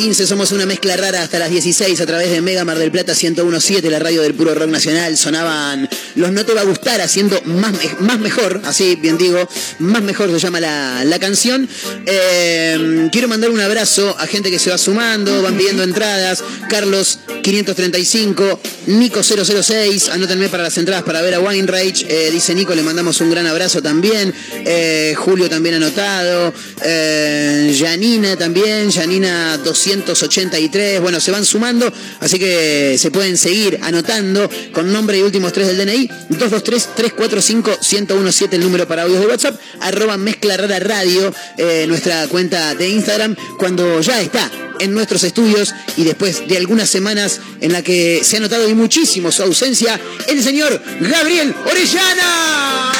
15, somos una mezcla rara hasta las 16 a través de Mega Mar del Plata 1017, la radio del puro rock nacional. Sonaban Los No Te Va a Gustar haciendo más, más mejor, así bien digo, más mejor se llama la, la canción. Eh, quiero mandar un abrazo a gente que se va sumando, van pidiendo entradas. Carlos 535, Nico 006, anótenme para las entradas para ver a Wine Rage. Eh, dice Nico, le mandamos un gran abrazo también. Eh, Julio también anotado. Eh, Janina también, Janina 283. Bueno, se van sumando, así que se pueden seguir anotando con nombre y últimos tres del DNI. 223-345-1017 el número para audios de WhatsApp. Arroba Mezcla Rara Radio, eh, nuestra cuenta de Instagram, cuando ya está en nuestros estudios y después de algunas semanas en la que se ha notado y muchísimo su ausencia, el señor Gabriel Orellana.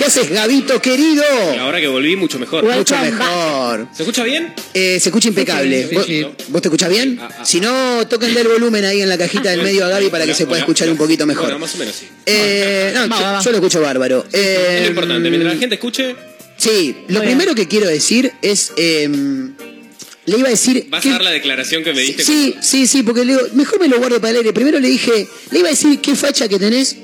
¿Qué haces, Gabito querido? Ahora que volví, mucho mejor. Mucho mejor. ¿Se escucha bien? Eh, se escucha impecable. Sí, ¿Vos, sí. vos te escuchás bien? Si no, toquen del volumen ahí en la cajita del medio a Gaby para que se pueda escuchar un poquito mejor. Bueno, más o menos sí. Eh, no, yo, yo lo escucho bárbaro. Eh, es lo importante, mientras la gente escuche, Sí, lo primero que quiero decir es. eh, le iba a decir. vas que- a dar la declaración que me diste. Sí, sí, sí, porque le digo, mejor me lo guardo para el aire. Primero le dije, le iba a decir qué facha que tenés.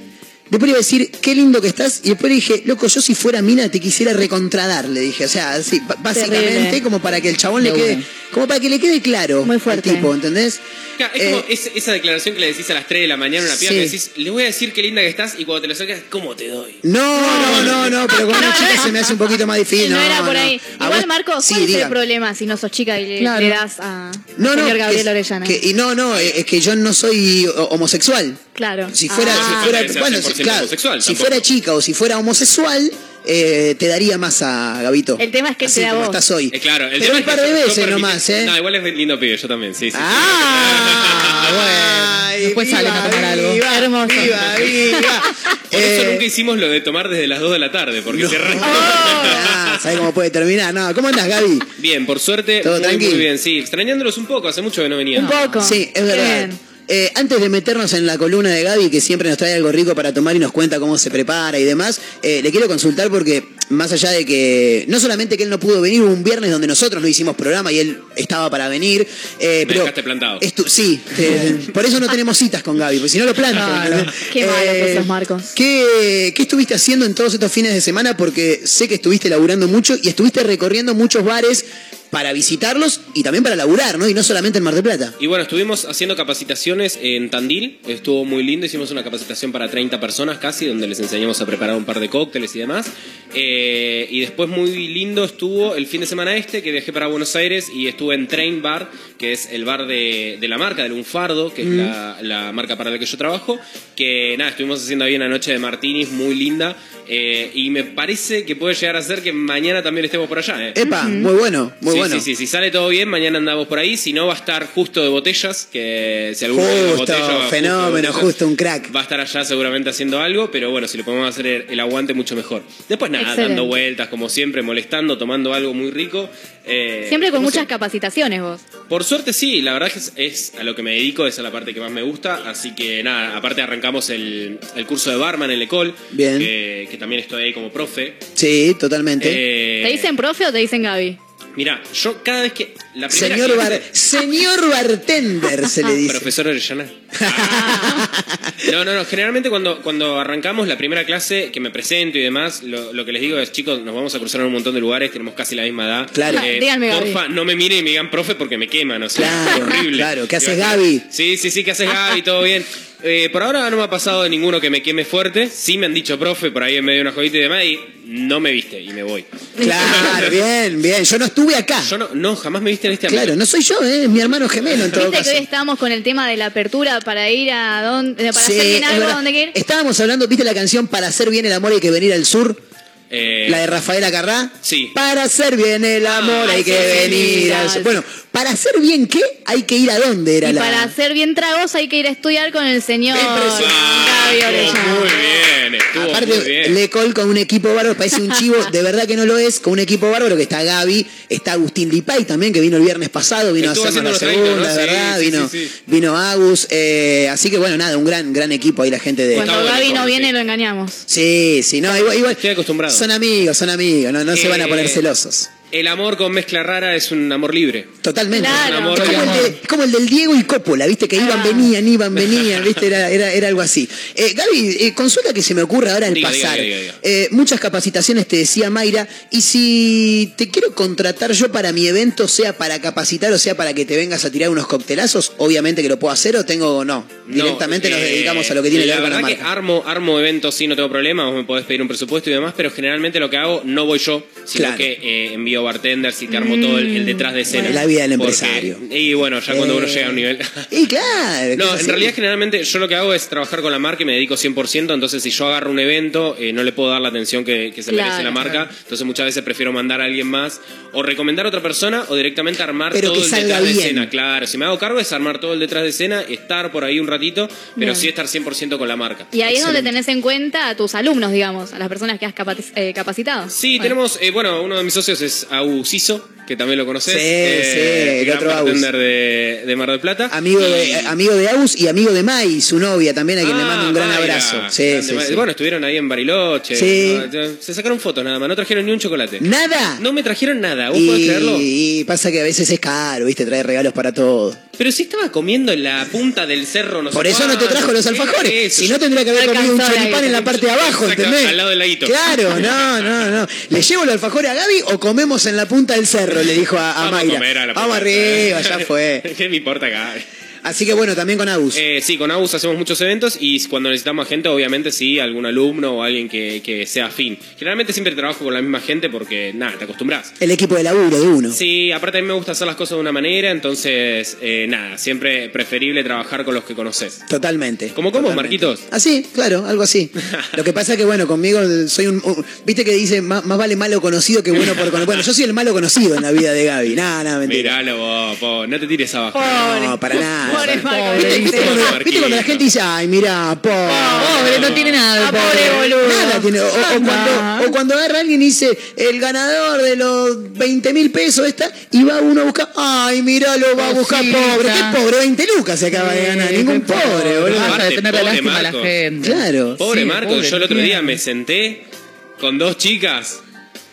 Después le iba a decir qué lindo que estás. Y después le dije, loco, yo si fuera mina te quisiera recontradar, le dije. O sea, así, básicamente, Terrible. como para que el chabón le De quede. Como para que le quede claro Muy al fuerte. tipo, ¿entendés? Es como es- esa declaración que le decís a las 3 de la mañana a una piba Sí. que decís, le voy a decir qué linda que estás y cuando te lo sacas, ¿cómo te doy? No, no, no, no, pero con una chica se me hace un poquito más difícil. no, era por no. ahí. Igual, vos- Marcos, sí, ¿cuál es diga. el problema si no sos chica y le, Claro. le das a No, no, señor Gabriel que- Orellana? que- y no, no, es que yo no soy ho- homosexual. claro. Si fuera, Ah. si fuera, bueno, 100% si, claro, homosexual, si tampoco. fuera chica o si fuera homosexual, eh, te daría más a Gabito. El tema es que Así te da como vos. estás hoy. Eh, claro, el Pero tema un es que par de yo- yo veces permití- nomás, ¿eh? No, igual es lindo pibe, yo también, sí, sí. sí. Ah, bueno. Después salen a tomar algo. Viva, Hermoso. Viva, viva. Por eso Eh, nunca hicimos lo de tomar desde las 2 de la tarde, porque se arranca. ah, ¿Sabes cómo puede terminar? No, ¿cómo andas, Gaby? Bien, por suerte, ¿Todo muy, tranqui? muy bien, sí. Extrañándolos un poco, hace mucho que no venía. Un poco. Sí, es Qué verdad. bien. Eh, antes de meternos en la columna de Gaby, que siempre nos trae algo rico para tomar y nos cuenta cómo se prepara y demás, eh, le quiero consultar porque, más allá de que, no solamente que él no pudo venir, hubo un viernes donde nosotros no hicimos programa y él estaba para venir, eh, Me pero... dejaste plantado. estu- sí, eh, por eso no tenemos citas con Gaby, porque si no lo. ¿entendés? Qué malo que Eh, sos, Marcos. ¿qué, ¿Qué estuviste haciendo en todos estos fines de semana? Porque sé que estuviste laburando mucho y estuviste recorriendo muchos bares para visitarlos y también para laburar, ¿no? Y no solamente en Mar del Plata. Y bueno, estuvimos haciendo capacitaciones en Tandil, estuvo muy lindo, hicimos una capacitación para 30 personas casi, donde les enseñamos a preparar un par de cócteles y demás. Eh, y después muy lindo estuvo el fin de semana este, que viajé para Buenos Aires y estuve en Train Bar, que es el bar de, de la marca, del Lunfardo, que es la, la marca para la que yo trabajo, que nada, estuvimos haciendo ahí una noche de martinis muy linda. eh, y me parece que puede llegar a ser que mañana también estemos por allá. ¿eh? Epa, muy bueno, muy sí, bueno. Sí, sí, si sale todo bien, mañana andamos por ahí. Si no, va a estar justo de botellas, que si alguno de Justo, justo de fenómeno, botellas, justo un crack. Va a estar allá seguramente haciendo algo, pero bueno, si le podemos hacer el, el aguante, mucho mejor. Después nada, Excelente. dando vueltas, como siempre, molestando, tomando algo muy rico. eh, Siempre con muchas capacitaciones vos. Por suerte sí, la verdad que es, es a lo que me dedico, esa es la parte que más me gusta. Así que nada, aparte arrancamos el, el curso de barman en Lecol, Bien. que, que también estoy ahí como profe. Sí, totalmente. Eh, ¿Te dicen profe o te dicen Gaby? Mira, yo cada vez que. La primera señor, bar- señor bartender se le dice. Profesor Orellana. No, no, no. Generalmente cuando, cuando arrancamos la primera clase, que me presento y demás, lo, lo que les digo es, chicos, nos vamos a cruzar en un montón de lugares, tenemos casi la misma edad. Claro. Eh, Díganme, Gaby. porfa, no me miren y me digan profe porque me queman, o sea, Claro, es horrible. claro. ¿Qué haces, Gaby? Sí, sí, sí, ¿qué haces, Gaby? Todo bien. Eh, por ahora no me ha pasado de ninguno que me queme fuerte. Sí me han dicho profe por ahí en medio de una jodita y demás y no me viste y me voy. Claro, bien, bien. Yo no estuve acá. Yo no, no jamás me viste en este ámbito. Claro, no soy yo, ¿eh? es mi hermano gemelo en todo Viste que hoy estábamos con el tema de la apertura para ir a dónde, para Sí, hacer bien es algo, verdad. ¿a dónde que ir? Estábamos hablando, ¿viste la canción Para hacer bien el amor hay que venir al sur? Eh, La de Rafaela Carrá. Sí. Para hacer bien el amor Ah, hay que venir sur. Bueno, para hacer bien qué hay que ir a dónde era Y la. para hacer bien tragos hay que ir a estudiar con el señor Ah, muy bien, estuvo muy Aparte, bien. Lecol con un equipo bárbaro, parece un chivo, de verdad que no lo es, con un equipo bárbaro que está Gaby, está Agustín Lipay también, que vino el viernes pasado, vino Estuvo a hacernos la segunda, los 30, ¿no? ¿verdad? Sí, vino, sí, sí. vino Agus, eh, así que bueno, nada, un gran, gran equipo ahí la gente de. Cuando Gaby no sí. viene lo engañamos. Sí, sí, no, igual, igual Estoy acostumbrado. Son amigos, son amigos, no, no se van a poner Eh, celosos. El amor con mezcla rara es un amor libre. Totalmente. Claro. Es Un amor como, el amor. de- como el del Diego y Coppola, viste, que iban, venían, iban, venían, viste, era, era, era algo así. Eh, Gaby, eh, consulta que se me ocurre ahora al Diga, pasar. diga, diga. Eh, muchas capacitaciones, te decía Mayra, y si te quiero contratar yo para mi evento, sea para capacitar o sea para que te vengas a tirar unos coctelazos, obviamente que lo puedo hacer o tengo, no, directamente nos eh, dedicamos a lo que tiene que la ver con la marca. que armo, armo eventos, sí, no tengo problema, vos me podés pedir un presupuesto y demás, pero generalmente lo que hago no voy yo, sino Claro. que eh, envío bartenders y te armo todo el, el detrás de escena. La vida del Porque- empresario. y bueno, ya cuando Eh, uno llega a un nivel... Y claro. No, ¿qué en realidad generalmente yo lo que hago es trabajar con la marca y me dedico 100%, entonces si yo agarro un evento eh, no le puedo dar la atención que, que se Claro. merece la marca, entonces muchas veces prefiero mandar a alguien más o recomendar a otra persona o directamente armar Pero todo que el detrás de escena. Claro, si me hago cargo es armar todo el detrás de escena, estar por ahí un ratito, pero Bien. sí estar 100% con la marca. Y ahí es donde tenés en cuenta a tus alumnos, digamos, a las personas que has eh, capacitado. Sí, Bueno. tenemos, eh, bueno, uno de mis socios es Au Siso, que también lo conoces. Sí, eh, sí, el otro Agus. bartender de, de Mar del Plata. Amigo Y- de, amigo de Aus y amigo de Mai, su novia también, a quien le Ah, mando un gran Mayra. abrazo. Sí, sí. Bueno, estuvieron ahí en Bariloche. Sí. No, Se sacaron fotos nada más, no trajeron ni un chocolate. ¿Nada? No me trajeron nada, ¿vos podés creerlo? Y, y pasa que a veces es caro, ¿viste? Trae regalos para todo. Pero si estaba comiendo en la punta del cerro, no sé Por eso no te trajo los ¿Qué alfajores. Si no, tendría que haber comido un choripán en la parte de abajo, ¿entendés? al lado del laguito. Claro, no, no, no. ¿Le llevo los alfajores a Gaby o comemos en la punta del cerro? Le dijo a, a Vamos Mayra. a comer a la Vamos arriba, ya fue. ¿Qué me importa acá? Así que bueno, también con Agus. Eh, sí, con Agus hacemos muchos eventos y cuando necesitamos gente, obviamente sí, algún alumno o alguien que, que sea afín. Generalmente siempre trabajo con la misma gente porque, nada, te acostumbras. El equipo de laburo de uno. Sí, aparte a mí me gusta hacer las cosas de una manera, entonces, eh, nada, siempre preferible trabajar con los que conoces. Totalmente. ¿Cómo cómo. Marquitos? Así, claro, algo así. Lo que pasa es que, bueno, conmigo soy un. un- Viste que dice más, más vale malo conocido que bueno por conocer. Bueno, yo soy el malo conocido en la vida de Gaby. Nada, nada, mentira. Miralo vos, po, no te tires abajo. No, para nada. Pobre Marco, ¿Viste, ¿viste? cuando, la gente dice, ay, mira, pobre. Pobre, no tiene nada. Ah, pobre boludo. Nada tiene. O, cuando, o cuando agarra alguien y dice, el ganador de los 20 mil pesos está, y va uno a buscar, ay, míralo, va a buscar pobre. ¿Qué pobre? 20 lucas se acaba de ganar. Ningún pobre, boludo. Basta de pobre lástima a la gente. Claro. Pobre pobre yo el otro día me senté con dos chicas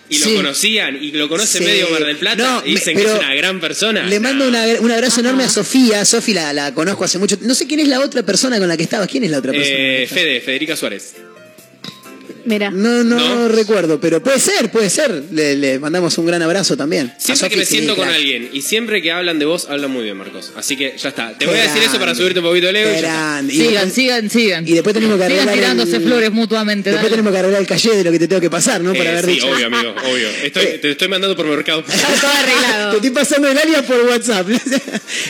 y lo conocían y lo conoce Sí. medio Mar del Plata No, y dicen que es una gran persona. Le mando No. una- un abrazo enorme a Sofía. Sofi la, la conozco hace mucho. No sé quién es la otra persona con la que estabas. ¿Quién es la otra persona? Eh, Fede, Federica Suárez. Mira. No, no, ¿No? recuerdo, pero puede ser, puede ser. Le, le mandamos un gran abrazo también. A Siempre que me sí, siento con crack. alguien y siempre que hablan de vos, hablan muy bien, Marcos. Así que ya está. Te voy a decir eso para subirte un poquito el ego. y Sigan, después- sigan, sigan. Y después tenemos que Sigan arreglar tirándose el- flores mutuamente. Después dale. tenemos que arreglar el calle de lo que te tengo que pasar, ¿no? Por Eh, haber sí, dicho. obvio, amigo, obvio. Estoy, te estoy mandando por mercado. Está todo Te arreglado. estoy pasando el alias por WhatsApp.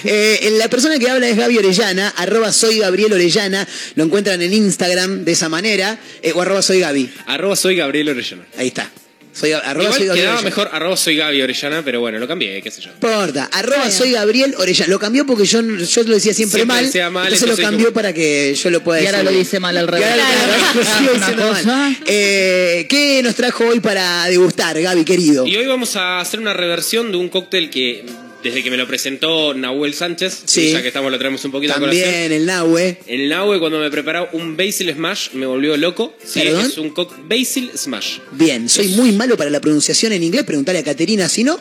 Eh, la persona que habla es Gaby Orellana, arroba soy Gabriel Orellana. Lo encuentran en Instagram de esa manera. eh, o arroba soy Gaby. Arroba soy Gabriel Orellana. Ahí está. Soy, arroba Igual soy Gabriel quedaba Orellana. mejor arroba soy Gaby Orellana, pero bueno, lo cambié, qué sé yo. No importa, arroba soy Gabriel Orellana. Lo cambió porque yo, yo lo decía siempre, Siempre mal, decía mal, entonces lo entonces cambió como- para que yo lo pueda Y decir. ahora lo dice mal al Y revés. ahora Claro. lo sigo Una diciendo mal. cosa. Eh, ¿Qué nos trajo hoy para degustar, Gaby, querido? Y hoy vamos a hacer una reversión de un cóctel que desde que me lo presentó Nahuel Sánchez, Sí. ya que estamos lo traemos un poquito a colación. También el Nahue. El Nahue cuando me preparó un Basil Smash me volvió loco. Sí, es un coc Basil Smash. Bien, soy muy malo para la pronunciación en inglés, preguntarle a Caterina si no.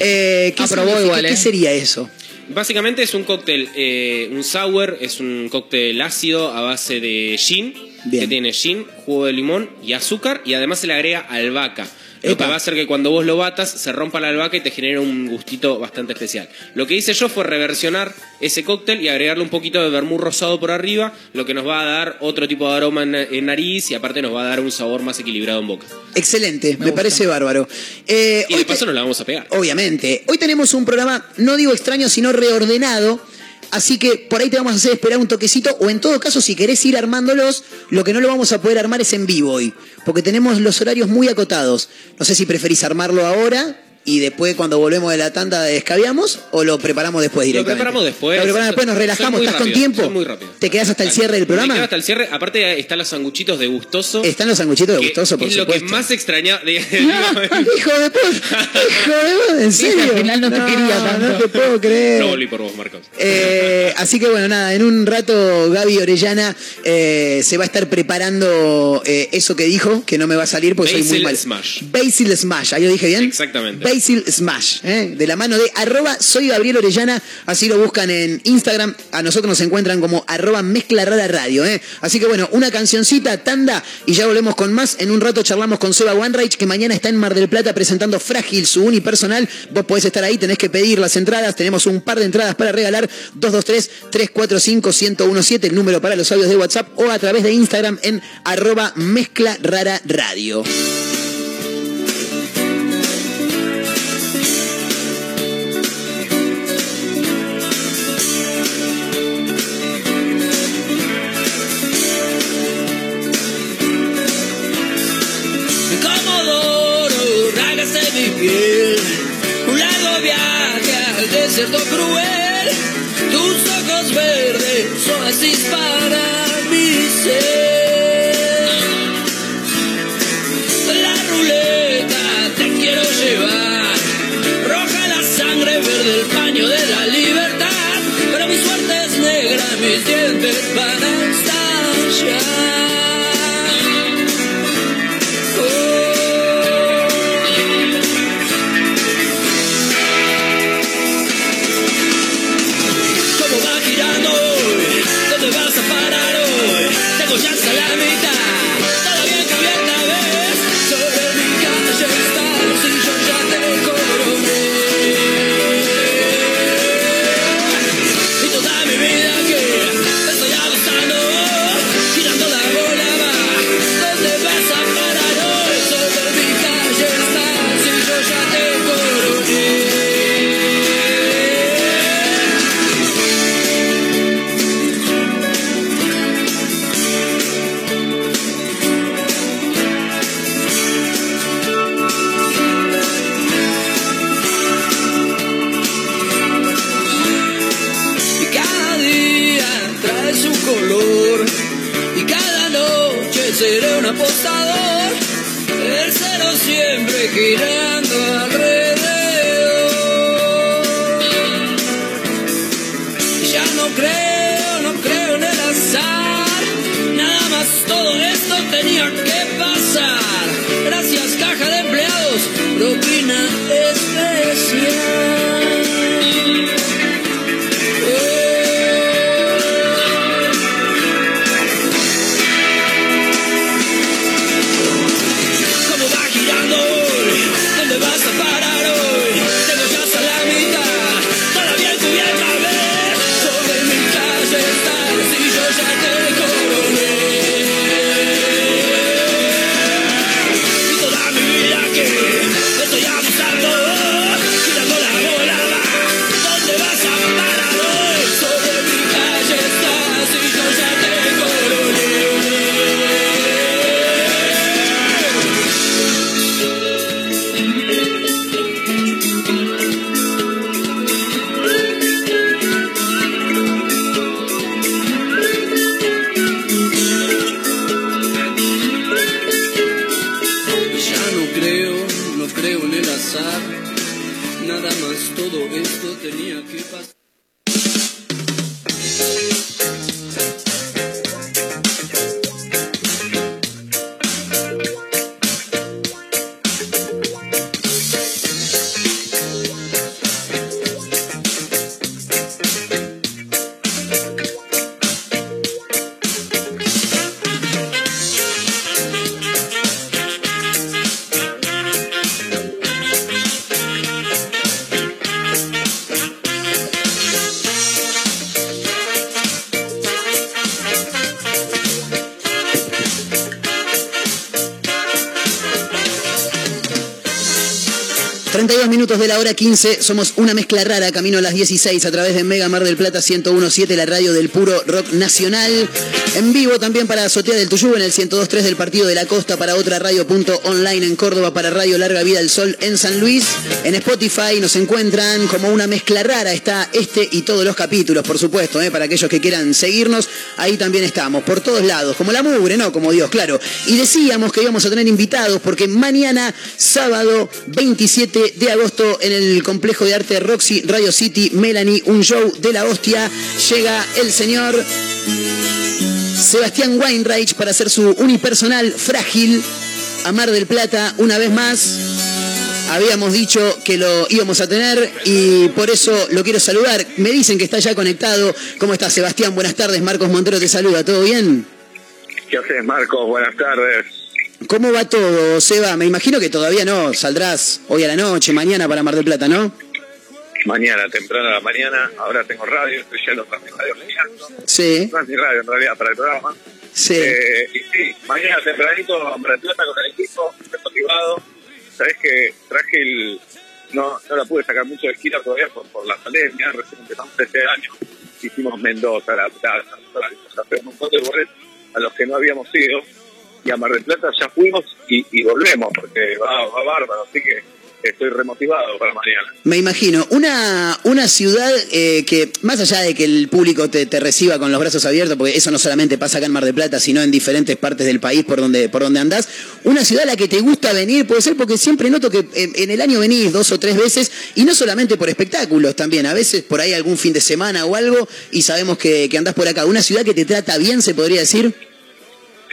Eh, ¿qué Aprobó igual, ¿Qué ¿eh? sería eso? Básicamente es un cóctel, eh, un sour, es un cóctel ácido a base de gin, Bien. que tiene gin, jugo de limón y azúcar, y además se le agrega albahaca. Lo Epa. que va a hacer que cuando vos lo batas se rompa la albahaca y te genere un gustito bastante especial. Lo que hice yo fue reversionar ese cóctel y agregarle un poquito de vermú rosado por arriba, lo que nos va a dar otro tipo de aroma en, en nariz y aparte nos va a dar un sabor más equilibrado en boca. Excelente, me, parece bárbaro. Eh, Y de te- paso nos la vamos a pegar. Obviamente. Hoy tenemos un programa, no digo extraño, sino reordenado. Así que por ahí te vamos a hacer esperar un toquecito. O en todo caso, si querés ir armándolos, lo que no lo vamos a poder armar es en vivo hoy. Porque tenemos los horarios muy acotados. No sé si preferís armarlo ahora y después cuando volvemos de la tanda descabiamos o lo preparamos después Lo directamente. preparamos después. Lo preparamos después, nos relajamos, estás con tiempo. soy muy rápido. ¿Te quedás hasta el cierre del Me programa? quedo hasta el cierre. Aparte están los sanguchitos de gustoso. Están los sanguchitos de gustoso, por es lo que supuesto. más extrañaba. Hijo de puta, hijo de puta, en Sí, al serio. final no te quería tanto. No te puedo creer. No volví por vos, Marcos. Eh, así que bueno, nada, en un rato Gaby Orellana eh, se va a estar preparando eh, eso que dijo, que no me va a salir porque soy muy Basil mal. Smash. Basil Smash, ahí lo dije bien. Exactamente. Basil Smash, ¿eh? de la mano de arroba soy Gabriel Orellana, así lo buscan en Instagram, a nosotros nos encuentran como arroba mezcla rara radio. ¿eh? Así que bueno, una cancioncita, tanda, y ya volvemos con más. En un rato charlamos con Seba Wanreich, que mañana está en Mar del Plata presentando Frágil, su unipersonal. Vos podés estar ahí, tenés que pedir las entradas, tenemos un par de entradas para regalar, 223-345-1017, el número para los audios de WhatsApp, o a través de Instagram en arroba mezcla rara radio. Cruel. Tus ojos verdes son así para mi ser. La ruleta te quiero llevar. Roja la sangre, verde el paño de la libertad. Pero mi suerte es negra, mis dientes van a estallar. 15, somos una mezcla rara, camino a las 16 a través de Mega Mar del Plata 1017, la radio del puro rock nacional. En vivo también para Azotea del Tuyú en el 102.3 del Partido de la Costa, para otra radio punto online en Córdoba, para Radio Larga Vida del Sol en San Luis. En Spotify nos encuentran como una mezcla rara, está este y todos los capítulos, por supuesto, ¿eh? para aquellos que quieran seguirnos, ahí también estamos, por todos lados, como la mugre, ¿no? Como Dios, claro. Y decíamos que íbamos a tener invitados porque mañana, sábado 27 de agosto, en el complejo de arte Roxy Radio City, Melanie, un show de la hostia, llega el señor Sebastián Weinreich para hacer su unipersonal frágil a Mar del Plata una vez más. Habíamos dicho que lo íbamos a tener y por eso lo quiero saludar. Me dicen que está ya conectado. ¿Cómo estás, Sebastián? Buenas tardes. Marcos Montero te saluda. ¿Todo bien? ¿Qué haces, Marcos? Buenas tardes. ¿Cómo va todo, Seba? Me imagino que todavía no. Saldrás hoy a la noche, mañana para Mar del Plata, ¿no? Mañana, temprano a la mañana. Ahora tengo radio, estoy yendo para mi radio. Sí. No es mi radio, en realidad, para el programa. Sí. Eh, y sí, mañana tempranito a Mar del Plata con el equipo, motivado. Sabés que traje el... No, no la pude sacar mucho de gira todavía por, por la pandemia, recién empezamos este año. Hicimos Mendoza, La Plata, un montón de lugares a los que no habíamos ido. Y a Mar del Plata ya fuimos y, volvemos, porque va, bárbaro, así que estoy remotivado para mañana. Me imagino, una, una ciudad eh, que, más allá de que el público te, te reciba con los brazos abiertos, porque eso no solamente pasa acá en Mar del Plata, sino en diferentes partes del país por donde, por donde andás, una ciudad a la que te gusta venir, puede ser porque siempre noto que en, en el año venís dos o tres veces, y no solamente por espectáculos también, a veces por ahí algún fin de semana o algo, y sabemos que, que andás por acá. Una ciudad que te trata bien, se podría decir.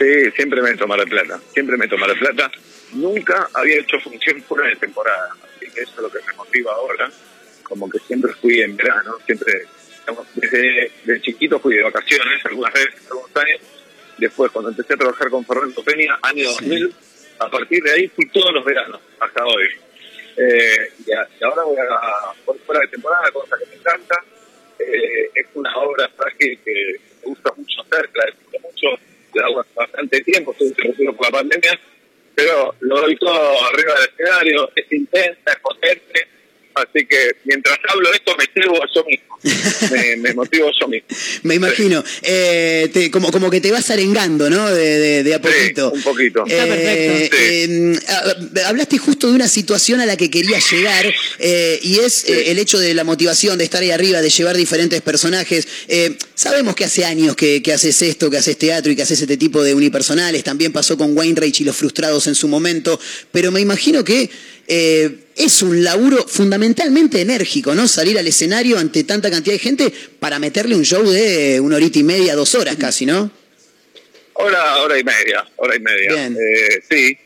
Sí, siempre me tomo la plata, siempre me tomo la plata. Nunca había hecho función fuera de temporada, así que eso es lo que me motiva ahora. Como que siempre fui en verano, siempre, digamos, desde, desde chiquito fui de vacaciones, algunas veces, algunos años. Después, cuando empecé a trabajar con Fernando Peña, año 2000, a partir de ahí fui todos los veranos, hasta hoy. Eh, y, a- y ahora voy a por fuera de temporada, cosa que me encanta. Eh, es una obra frágil que me gusta mucho hacer, que la disfruto mucho, hace bastante tiempo, estoy interrumpido por la pandemia, pero lo doy todo arriba del escenario, es intensa, es potente, así que mientras hablo esto me sirvo yo mismo, me, me motivo yo mismo. Me imagino. Eh, te- como, como que te vas arengando, ¿no? De, de- de a poquito. un poquito. Eh, eh, ah, hablaste justo de una situación a la que quería llegar eh, y es eh, el hecho de la motivación de estar ahí arriba, de llevar diferentes personajes. Eh, sabemos que hace años que, que haces esto, que haces teatro y que haces este tipo de unipersonales. También pasó con Wayne Rage y los frustrados en su momento. Pero me imagino que eh, es un laburo fundamentalmente enérgico, ¿no? Salir al escenario ante tanta cantidad de gente para meterle un show de una horita y media, dos horas casi, ¿no? Hora, hora y media, hora y media. Bien. Eh, sí,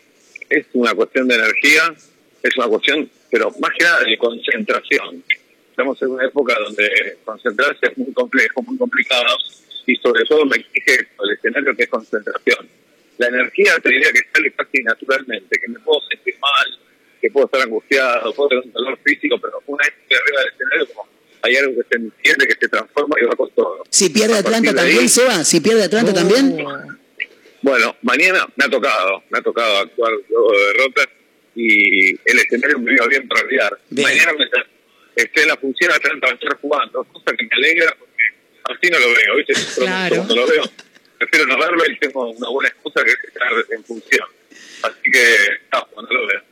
es una cuestión de energía, es una cuestión, pero más que nada de concentración. Estamos en una época donde concentrarse es muy complejo, muy complicado, y sobre todo me exige el escenario que es concentración. La energía te diría que sale casi naturalmente, que me puedo sentir mal, que puedo estar angustiado, puedo tener un dolor físico, pero una vez que arriba del escenario, como hay algo que se entiende, que se transforma y va con todo. Si pierde A Atlanta también, ahí- Seba, si pierde Atlanta también. Bueno, mañana me ha tocado, me ha tocado actuar luego de derrotas y el escenario me vino bien para olvidar. Mañana me esté en la función Atlanta va a estar jugando, cosa que me alegra porque así no lo veo, ¿viste? Claro. Cuando lo veo, prefiero no verlo y tengo una buena excusa que es estar en función. Así que, no, cuando lo veo.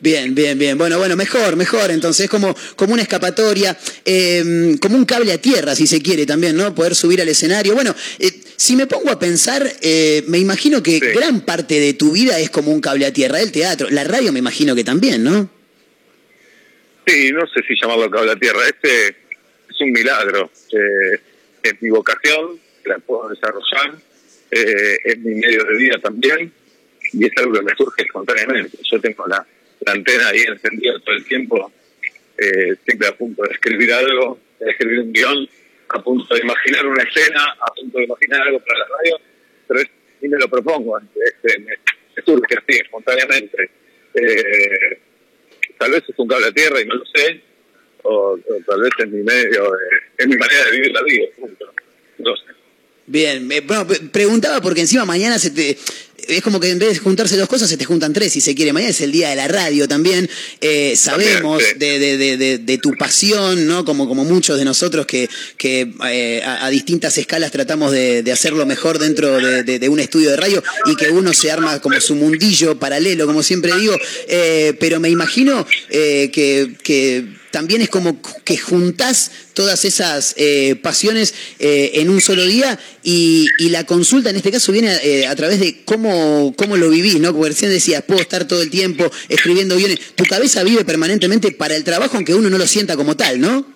Bien, bien, bien. Bueno, bueno, mejor, mejor. Entonces es como, como una escapatoria, eh, como un cable a tierra, si se quiere también, ¿no? Poder subir al escenario. Bueno, eh, si me pongo a pensar, eh, me imagino que gran parte de tu vida es como un cable a tierra, el teatro. La radio me imagino que también, ¿no? Sí, no sé si llamarlo cable a tierra. Este es un milagro. Eh, es mi vocación, la puedo desarrollar. Eh, es mi medio de vida también. Y es algo que me surge espontáneamente. Yo tengo la, la antena ahí encendida todo el tiempo. eh, siempre a punto de escribir algo, de escribir un guion, a punto de imaginar una escena, a punto de imaginar algo para la radio. Pero es, y me lo propongo. Este, me, surge así, espontáneamente. Eh, tal vez es un cable a tierra y no lo sé, o, tal vez es mi medio, de- es mi manera de vivir la vida, punto. no sé. Bien, eh, bueno, pre- preguntaba porque encima mañana se te... Es como que en vez de juntarse dos cosas, se te juntan tres, si se quiere. Mañana es el día de la radio también. Eh, sabemos de, de- de- de- de tu pasión, ¿no? Como, como muchos de nosotros que, que eh, a, a distintas escalas tratamos de, de hacerlo mejor dentro de, de- de un estudio de radio y que uno se arma como su mundillo paralelo, como siempre digo. Eh, pero me imagino eh, que, que también es como que juntás todas esas eh, pasiones eh, en un solo día y, y la consulta en este caso viene eh, a través de cómo, cómo lo vivís, ¿no? Porque recién decías, puedo estar todo el tiempo escribiendo guiones. Tu cabeza vive permanentemente para el trabajo aunque uno no lo sienta como tal, ¿no?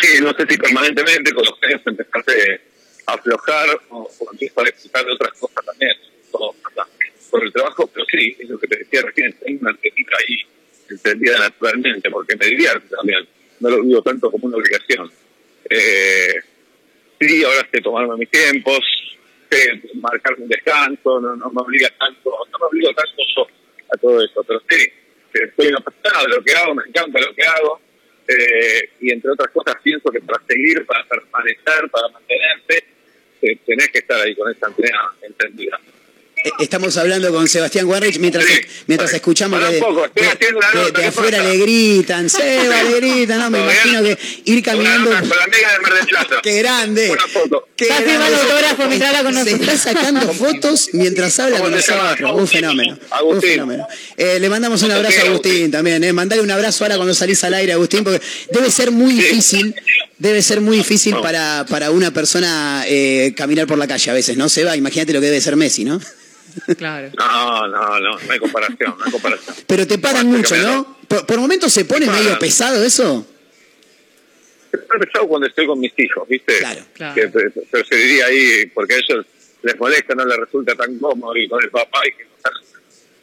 Sí, no sé si permanentemente con los años empezaste a aflojar o, o empiezo a disfrutar de otras cosas también. Por el trabajo, pero sí, es lo que te decía recién, tengo una ahí entendida naturalmente, porque me divierte también, no lo digo tanto como una obligación. Eh, sí, ahora sé tomarme mis tiempos, sé marcar un descanso, no, no me obliga tanto, no me obligo tanto a todo esto, pero sí, una persona de lo que hago, me encanta lo que hago, eh, y entre otras cosas pienso que para seguir, para permanecer, para mantenerse, eh, tenés que estar ahí con esa antena entendida. Eh, Estamos hablando con Sebastián Warrich mientras, mientras escuchamos que de, poco, estoy de- haciendo una de- nota, de ¿qué afuera pasa? le gritan, Seba le gritan, no, me ¿Todo imagino bien? que ir caminando. Una nota con la amiga de Mar del Plata. ¡Qué grande! Una foto. ¡Qué Está firmando grande! autógrafo mientras habla con Se está sacando fotos mientras habla ¿Cómo con nosotros. Un fenómeno. Un fenómeno. Eh, le mandamos un ¿Cómo te abrazo a Agustín también. Eh. Mandale un abrazo ahora cuando salís al aire, Agustín, porque debe ser muy difícil. Debe ser muy difícil para, para una persona eh, caminar por la calle a veces, ¿no? Seba, imagínate lo que debe ser Messi, ¿no? Claro. No, no, no, no hay comparación, no hay comparación. Pero te paran mucho, ¿no? Por, por momentos se pone medio pesado eso. He empezado cuando estoy con mis hijos, ¿viste? Claro. Claro. Que pre- preferiría ahí, porque a ellos les molesta, no les resulta tan cómodo y con el papá y que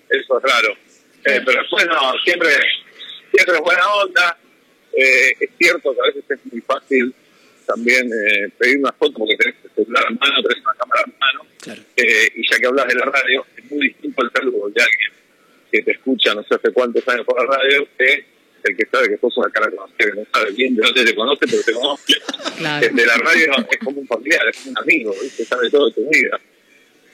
eso es raro. Eh, pero después no, siempre, siempre es buena onda. Eh, es cierto que a veces es muy fácil también eh, pedir una foto porque tenés el celular en mano, tenés una cámara en mano. Claro. Eh, y ya que hablas de la radio, es muy distinto el saludo de alguien que te escucha no sé hace cuántos años por la radio que el que sabe que sos una cara conocida, que no sabe bien de dónde te conoce, pero te conoce. Claro. El de la radio es como un familiar, es un amigo, ¿viste? sabe todo de tu vida.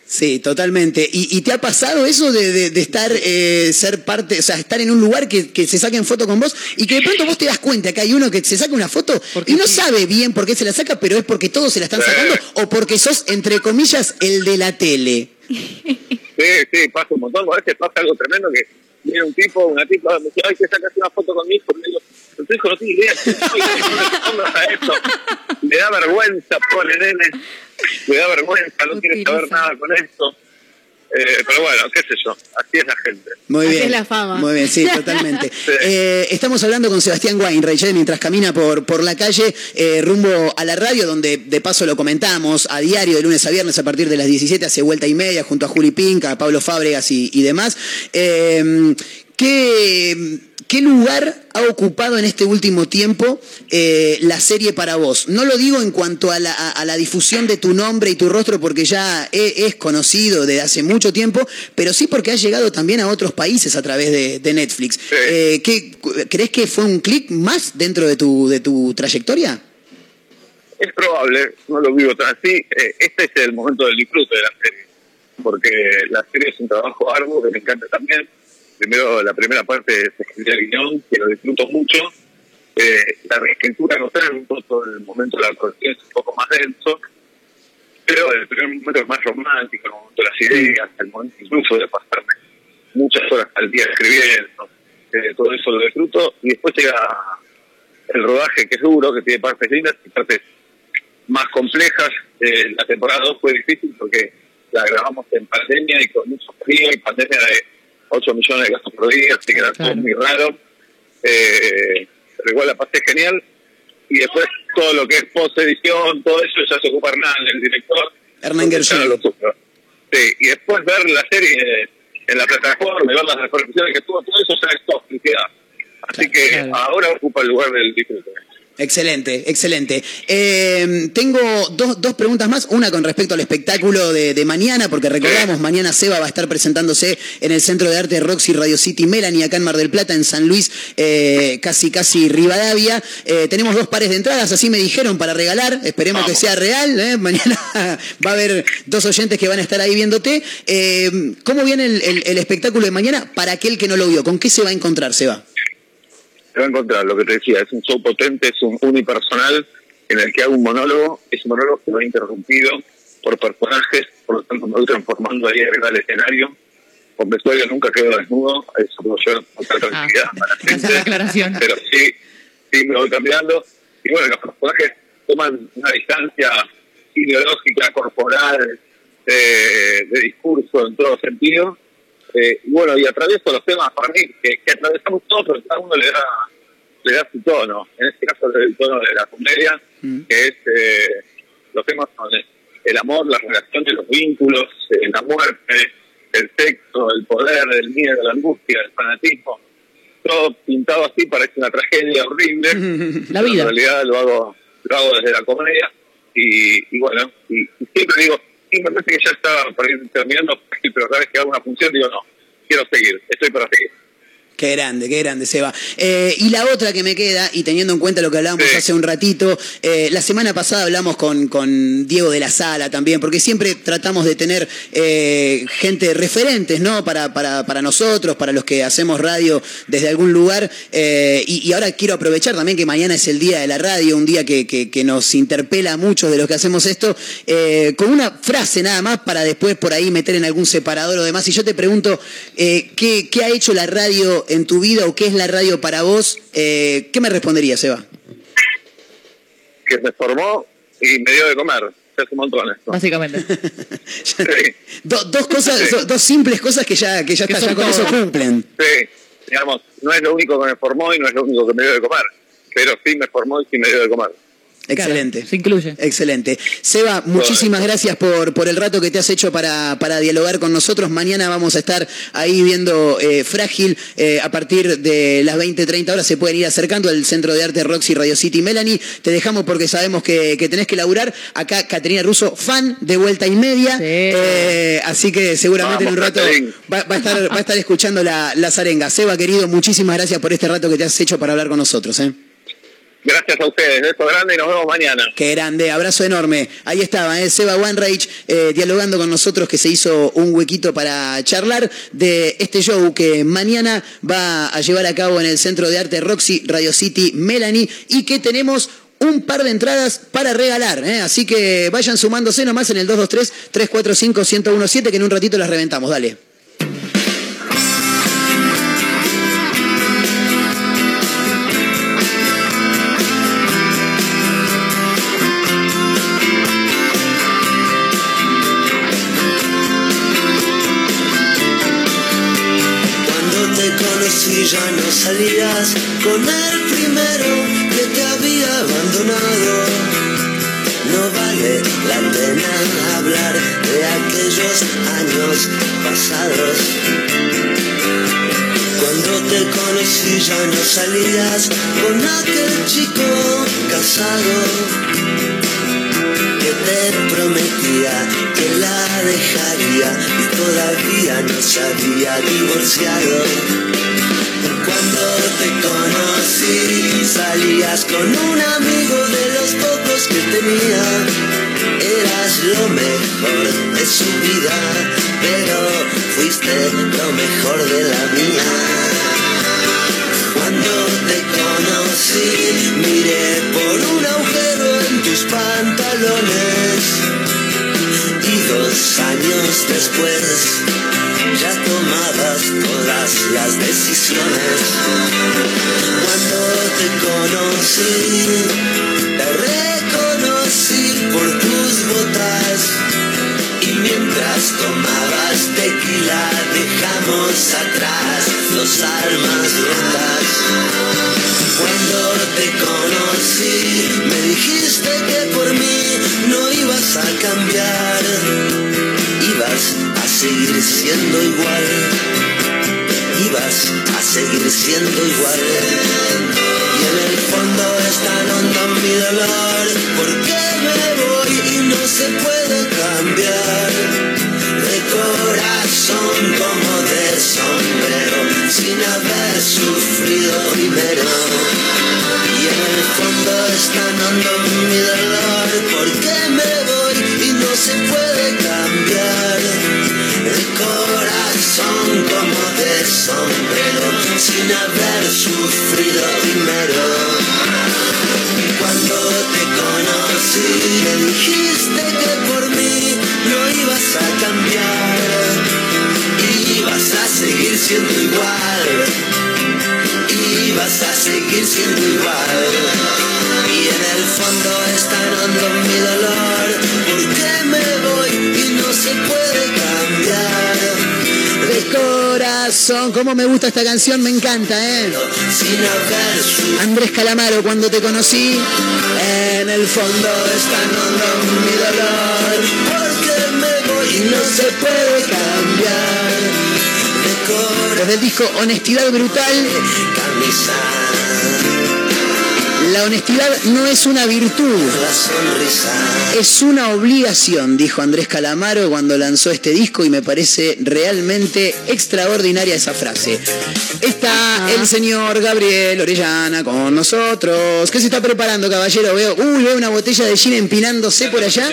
Sí, totalmente. ¿Y, y te ha pasado eso de, de- de estar, eh, ser parte, o sea, estar en un lugar que, que se saquen foto con vos y que de pronto vos te das cuenta que hay uno que se saca una foto Porque y no sí. sabe bien por qué se la saca, pero es porque todos se la están sacando o porque sos, entre comillas, el de la tele? Sí, sí, pasa un montón. A veces pasa algo tremendo que viene un tipo, una tipa, me dice, ay, que sacas una foto con mi hijo. Y pero tu hijo no tiene idea, esto. Le da vergüenza, pobre nene. Le da vergüenza, no quiere saber nada con esto. Eh, pero bueno, qué sé yo, así es la gente. Muy Así bien. es la fama. Muy bien, sí, totalmente. Eh, estamos hablando con Sebastián Weinreich eh, mientras camina por, por la calle eh, rumbo a la radio, donde de paso lo comentamos a diario de lunes a viernes a partir de las 17 hace vuelta y media junto a Juli Pinca, a Pablo Fábregas y, y demás. ¿Qué, ¿Qué lugar ha ocupado en este último tiempo eh, la serie para vos? No lo digo en cuanto a la, a- a la difusión de tu nombre y tu rostro, porque ya es conocido desde hace mucho tiempo, pero sí porque ha llegado también a otros países a través de, de Netflix. Eh, ¿qué- ¿Crees que fue un clic más dentro de tu, de tu trayectoria? Es probable, no lo vivo tan así. Eh, este es el momento del disfrute de la serie, porque la serie es un trabajo arduo que me encanta también. Primero, la primera parte es escribir el guion, que lo disfruto mucho. Eh, la reescritura no tanto, todo el momento de la es un poco más denso, pero el primer momento es más romántico, el momento de las ideas, el momento incluso de pasarme muchas horas al día escribiendo, eh, todo eso lo disfruto, y después llega el rodaje que es duro, que tiene partes lindas y partes más complejas. Eh, la temporada 2 fue difícil porque la grabamos en pandemia y con mucho frío y pandemia de 8 millones de casos por día, así que era todo muy raro. Eh, pero igual la pasé genial. Y después todo lo que es post-edición, todo eso ya se ocupa Hernán, el director. Hernán Gershon. Sí, y después ver la serie en la plataforma, y ver las repercusiones que tuvo, todo eso ya es toxicidad. Así que ahora ocupa el lugar del disfrute. Excelente, excelente. Eh, tengo dos, dos preguntas más. Una con respecto al espectáculo de, de mañana, porque recordamos, mañana Seba va a estar presentándose en el Centro de Arte Roxy Radio City Melanie, acá en Mar del Plata, en San Luis, eh, casi, casi Rivadavia. Eh, tenemos dos pares de entradas, así me dijeron, para regalar. Esperemos que sea real. ¿eh? Mañana va a haber dos oyentes que van a estar ahí viéndote. Eh, ¿Cómo viene el, el- el espectáculo de mañana para aquel que no lo vio? ¿Con qué se va a encontrar, Seba? Se va a encontrar lo que te decía, es un show potente, es un unipersonal en el que hago un monólogo, ese monólogo que va interrumpido por personajes, por lo tanto me voy transformando ahí arriba del escenario. Con vestuario nunca quedo desnudo, eso puedo yo otra tranquilidad para la gente. Esa es la aclaración. Pero sí, sí me voy cambiando. Y bueno, los personajes toman una distancia ideológica, corporal, eh, de discurso en todo sentido. Eh, bueno, y atravieso los temas para mí, que, que atravesamos todos, pero cada uno le da, le da su tono. En este caso, el tono de la comedia, que es, eh, los temas son el amor, las relaciones, los vínculos, eh, la muerte, el sexo, el poder, el miedo, la angustia, el fanatismo, todo pintado así parece una tragedia horrible. La Pero vida. En realidad lo hago, lo hago desde la comedia y, y bueno, y, y siempre digo, sí, me parece que ya ir terminando, pero cada vez que hago una función digo, no, quiero seguir, estoy para seguir. Qué grande, qué grande, Seba. Eh, y la otra que me queda, y teniendo en cuenta lo que hablábamos hace un ratito, eh, la semana pasada hablamos con, con Diego de la Sala también, porque siempre tratamos de tener eh, gente referentes, ¿no? Para, para, para nosotros, para los que hacemos radio desde algún lugar. Eh, y, y ahora quiero aprovechar también que mañana es el día de la radio, un día que, que- que nos interpela a muchos de los que hacemos esto, con una frase nada más para después por ahí meter en algún separador o demás. Y yo te pregunto, ¿qué, qué ha hecho la radio en tu vida o qué es la radio para vos? Eh, ¿Qué me responderías, Seba? Que me formó y me dio de comer, se hace un montón esto. Básicamente. Do- dos cosas, do- dos simples cosas que ya, que ya, está, ya con eso cumplen. Sí, digamos, no es lo único que me formó y no es lo único que me dio de comer, pero sí me formó y sí me dio de comer. Excelente. se incluye. Excelente. Seba, muchísimas gracias por, por el rato que te has hecho para, para dialogar con nosotros. Mañana vamos a estar ahí viendo eh, Frágil eh, a partir de las 20, 30 horas. Se pueden ir acercando al Centro de Arte Roxy Radio City Melanie. Te dejamos porque sabemos que, que tenés que laburar. Acá Caterina Russo, fan de vuelta y media. Eh, así que seguramente en un rato va, va a estar, va a estar escuchando la, la zarenga. Seba, querido, muchísimas gracias por este rato que te has hecho para hablar con nosotros. ¿eh? Gracias a ustedes, beso grande y nos vemos mañana. Qué grande, abrazo enorme. Ahí estaba, ¿eh? Seba Wanreich eh, dialogando con nosotros que se hizo un huequito para charlar de este show que mañana va a llevar a cabo en el Centro de Arte Roxy Radio City Melanie y que tenemos un par de entradas para regalar, ¿eh? así que vayan sumándose nomás en el 223-345-1017 que en un ratito las reventamos, dale. Salías con el primero que te había abandonado. No vale la pena hablar de aquellos años pasados. Cuando te conocí ya no salías con aquel chico casado te prometía que la dejaría y todavía no se había divorciado. Cuando te conocí salías con un amigo de los pocos que tenía. Eras lo mejor de su vida, pero fuiste lo mejor de la mía. Cuando te conocí, miré por un agujero en tus pantalones. Y dos años después, ya tomabas todas las decisiones. Cuando te conocí, te reconocí por tus botas. Mientras tomabas tequila dejamos atrás los almas rotas. Cuando te conocí me dijiste que por mí no ibas a cambiar, ibas a seguir siendo igual, ibas a seguir siendo igual. Y en el fondo es tan hondo mi dolor, porque me voy y no se puede cambiar. Corazón como de sombrero, sin haber sufrido. Y siendo igual, ibas a seguir siendo igual. Y en el fondo es tan hondo mi dolor, porque me voy y no se puede cambiar. De corazón, cómo me gusta esta canción, me encanta, ¿eh? Andrés Calamaro, cuando te conocí, En el fondo es tan hondo mi dolor, porque me voy y no se puede cambiar. Desde el disco Honestidad Brutal. La honestidad no es una virtud, es una obligación, dijo Andrés Calamaro cuando lanzó este disco y me parece realmente extraordinaria esa frase. Está el señor Gabriel Orellana con nosotros. ¿Qué se está preparando, caballero? Veo, uy, veo una botella de gin empinándose por allá.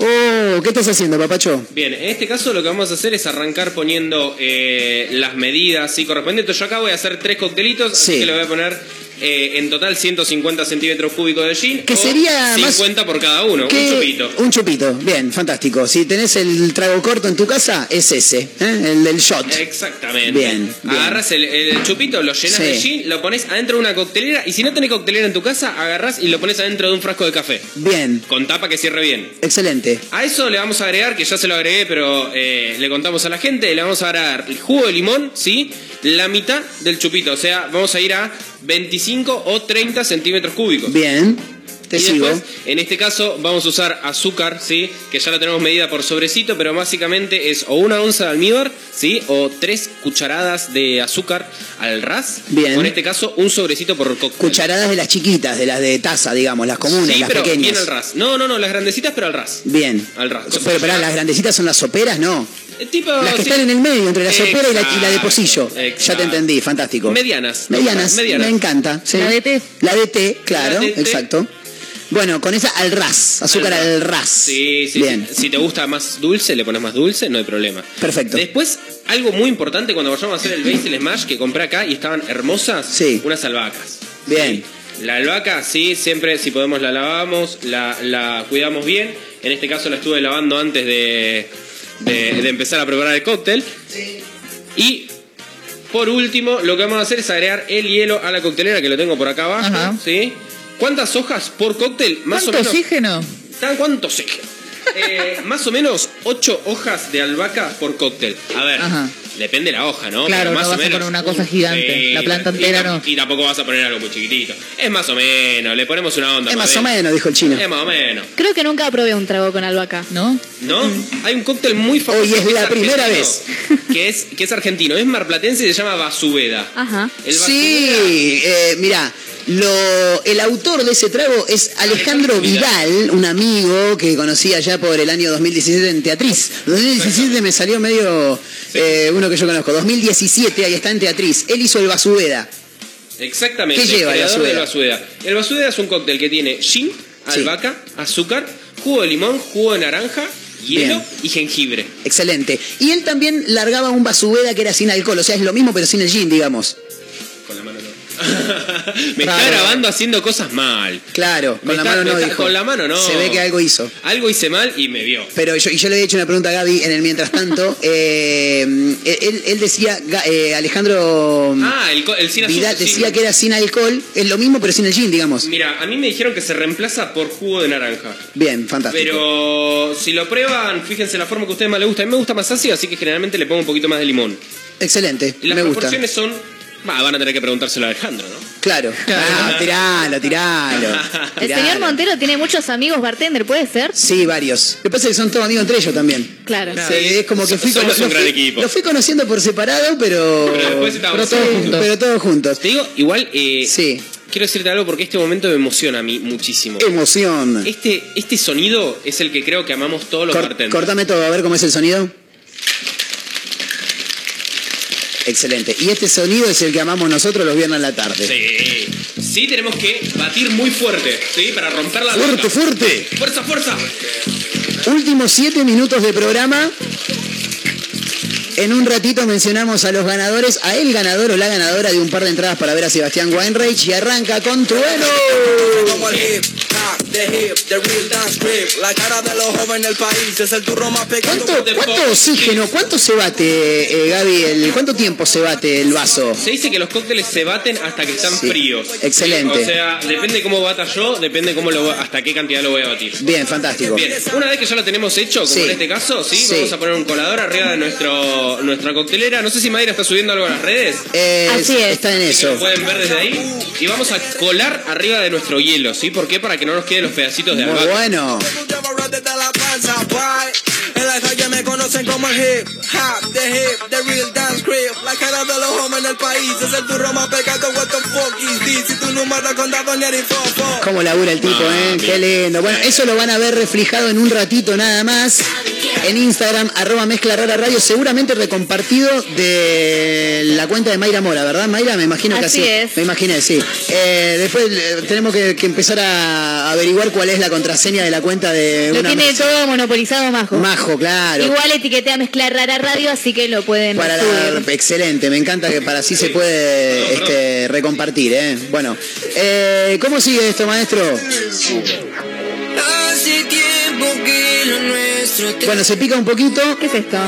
Oh, ¿qué estás haciendo, papacho? Bien, en este caso lo que vamos a hacer es arrancar poniendo eh, las medidas ¿sí? correspondientes. Yo acá voy a hacer tres coctelitos, Sí. así que le voy a poner eh, en total 150 centímetros cúbicos de gin. Que sería más- 50 por cada uno, un chupito. Un chupito, bien, fantástico. Si tenés el trago corto en tu casa, es ese, ¿eh? el del shot. Exactamente. Bien, bien. Agarras el, el chupito, lo llenas Sí. de gin, lo pones adentro de una coctelera y si no tenés coctelera en tu casa, agarras y lo pones adentro de un frasco de café. Bien, Con tapa que cierre bien. excelente. A eso le vamos a agregar, que ya se lo agregué, pero eh, le contamos a la gente, le vamos a agregar el jugo de limón, ¿sí? La mitad del chupito, o sea, vamos a ir a 25 o 30 centímetros cúbicos. Bien, te y sigo. después, en este caso, vamos a usar azúcar, ¿sí? Que ya lo tenemos medida por sobrecito, pero básicamente es o una onza de almíbar, ¿sí? O tres cucharadas de azúcar al ras. Bien. O en este caso, un sobrecito por cóctel. Cucharadas de las chiquitas, de las de taza, digamos, las comunes, Sí, las pero pequeñas. bien al ras. No, no, no, las grandecitas, pero al ras. Bien. Al ras. Pero, pero las grandecitas son las soperas, ¿no. Eh, Tipo, Las que sí. están en el medio, entre la sopera y la, y la de Exacto, pocillo. Ya te entendí, fantástico. Medianas. Medianas, Medianas. me encanta. sí. La de té. La de té, claro, La de té. exacto. Bueno, con esa al ras, azúcar Al al ras. Sí, sí, Bien, sí. Si te gusta más dulce, le pones más dulce, no hay problema. perfecto. Después, algo muy importante cuando vayamos a hacer el Basil Smash que compré acá y estaban hermosas, Sí. unas albahacas. Bien. La albahaca, sí, siempre si podemos la lavamos, la, la cuidamos bien. En este caso la estuve lavando antes de, de, de empezar a preparar el cóctel. Y por último, lo que vamos a hacer es agregar el hielo a la coctelera, que lo tengo por acá abajo. Ajá. ¿sí? ¿Cuántas hojas por cóctel? Más ¿Cuánto o menos. oxígeno? ¿Tan cuánto oxígeno? Eh, más o menos 8 hojas de albahaca por cóctel. A ver, Ajá. depende la hoja, ¿no? Claro, Pero más no o vas a menos, poner una cosa uh, gigante. La planta entera no. Y tampoco vas a poner algo muy chiquitito. Es más o menos, le ponemos una onda. Es más o menos, dijo el chino. Es más o menos. Creo que nunca probé un trago con albahaca. ¿No? ¿No? Hay un cóctel muy famoso. Hoy es la primera argentino, Que es, que es argentino, es marplatense y se llama Basubeda. Ajá. El Sí, eh, mira, lo, el autor de ese trago es Alejandro Vidal, un amigo que conocí allá por el año 2017 en Teatriz. 2017 me salió medio eh, uno que yo conozco. 2017, ahí está en Teatriz. Él hizo el Basubeda. Exactamente. ¿Qué lleva el del Basudera. El es un cóctel que tiene gin, albahaca, azúcar, jugo de limón, jugo de naranja, hielo Bien. y jengibre. Excelente. Y él también largaba un Basubeda que era sin alcohol, o sea, es lo mismo pero sin el gin, digamos. La. Me está grabando haciendo cosas mal. Claro, Me con la está- mano me no está- dijo. Con la mano no. Se ve que algo hizo. Algo hice mal y me vio. Pero yo, y yo le había hecho una pregunta a Gaby en el mientras tanto. eh, él, él decía, eh, Alejandro Ah, el, sin azúcar. Vidal sí. decía que era sin alcohol, es lo mismo pero sin el gin, digamos. Mira, a mí me dijeron que se reemplaza por jugo de naranja. Bien, fantástico. Pero si lo prueban, fíjense la forma que a ustedes más les gusta. A mí me gusta más ácido, así que generalmente le pongo un poquito más de limón. Excelente, las me gusta. proporciones son. Bah, van a tener que preguntárselo a Alejandro, ¿no? Claro. Ah, tiralo, tiralo. El tiralo. señor Montero tiene muchos amigos bartender, ¿puede ser? Sí, varios. Lo que pasa es que son todos amigos entre ellos también. Claro. Sí, es como que fui, Somos lo un gran fui- equipo. lo fui conociendo por separado, pero. Pero después estamos pero todos juntos. juntos. Pero todos juntos. Te digo, igual, eh, Sí. quiero decirte algo porque este momento me emociona a mí muchísimo. Emoción. Este, este sonido es el que creo que amamos todos los Cor- bartenders. cortame todo, a ver cómo es el sonido. Excelente. Y este sonido es el que amamos nosotros los viernes a la tarde. Sí. Sí, tenemos que batir muy fuerte, ¿sí? Para romper la Fuerte, fuerte. ¡Fuerza, fuerza! Últimos siete minutos de programa. En un ratito mencionamos a los ganadores, a el ganador o la ganadora de un par de entradas para ver a Sebastián Weinreich y arranca con Trueno. Como el hip hop, the hip, the real dance grip. La cara de los jóvenes del país es el turro más pequeño. ¿Cuánto, cuánto oxígeno, cuánto se bate, eh, Gaby? El, ¿Cuánto tiempo se bate el vaso? Se dice que los cócteles se baten hasta que están Sí. fríos. Excelente. O sea, depende cómo bata yo, depende cómo lo, hasta qué cantidad lo voy a batir. Bien, fantástico. Bien, una vez que ya lo tenemos hecho, como Sí. en este caso, ¿sí? Sí. Vamos a poner un colador arriba de nuestro, nuestra coctelera. No sé si Mayra está subiendo algo a las redes. Eh, Así es. Está en eso. lo pueden ver desde ahí. Y vamos a colar arriba de nuestro hielo, ¿sí? ¿Por qué? Para que no nos queden los pedacitos de Muy albahaca. bueno. En la calle me me conocen como el hip hop, the hip, the real dance crib. La cara de los hombres en el país es el turro más pecado. What the fuck is this? Si tu número con Doña ni fofo. Cómo labura el tipo, ¿eh? Qué lindo. Bueno, eso lo van a ver reflejado en un ratito nada más. En Instagram, arroba mezcla rara radio, seguramente recompartido de la cuenta de Mayra Mora, ¿verdad? Mayra, me imagino que Así así. es. Me imaginé, sí. Eh, después eh, tenemos que, que empezar a averiguar cuál es la contraseña de la cuenta de Lo una tiene todo monopolizado Majo. Majo, claro. Igual etiquetea mezclar rara radio, así que lo pueden Para subir. excelente, me encanta que para así se puede este, recompartir, ¿eh? Bueno, eh, ¿cómo sigue esto, maestro? Hace tiempo que lo nuestro te Bueno, se pica un poquito. ¿Qué es esto?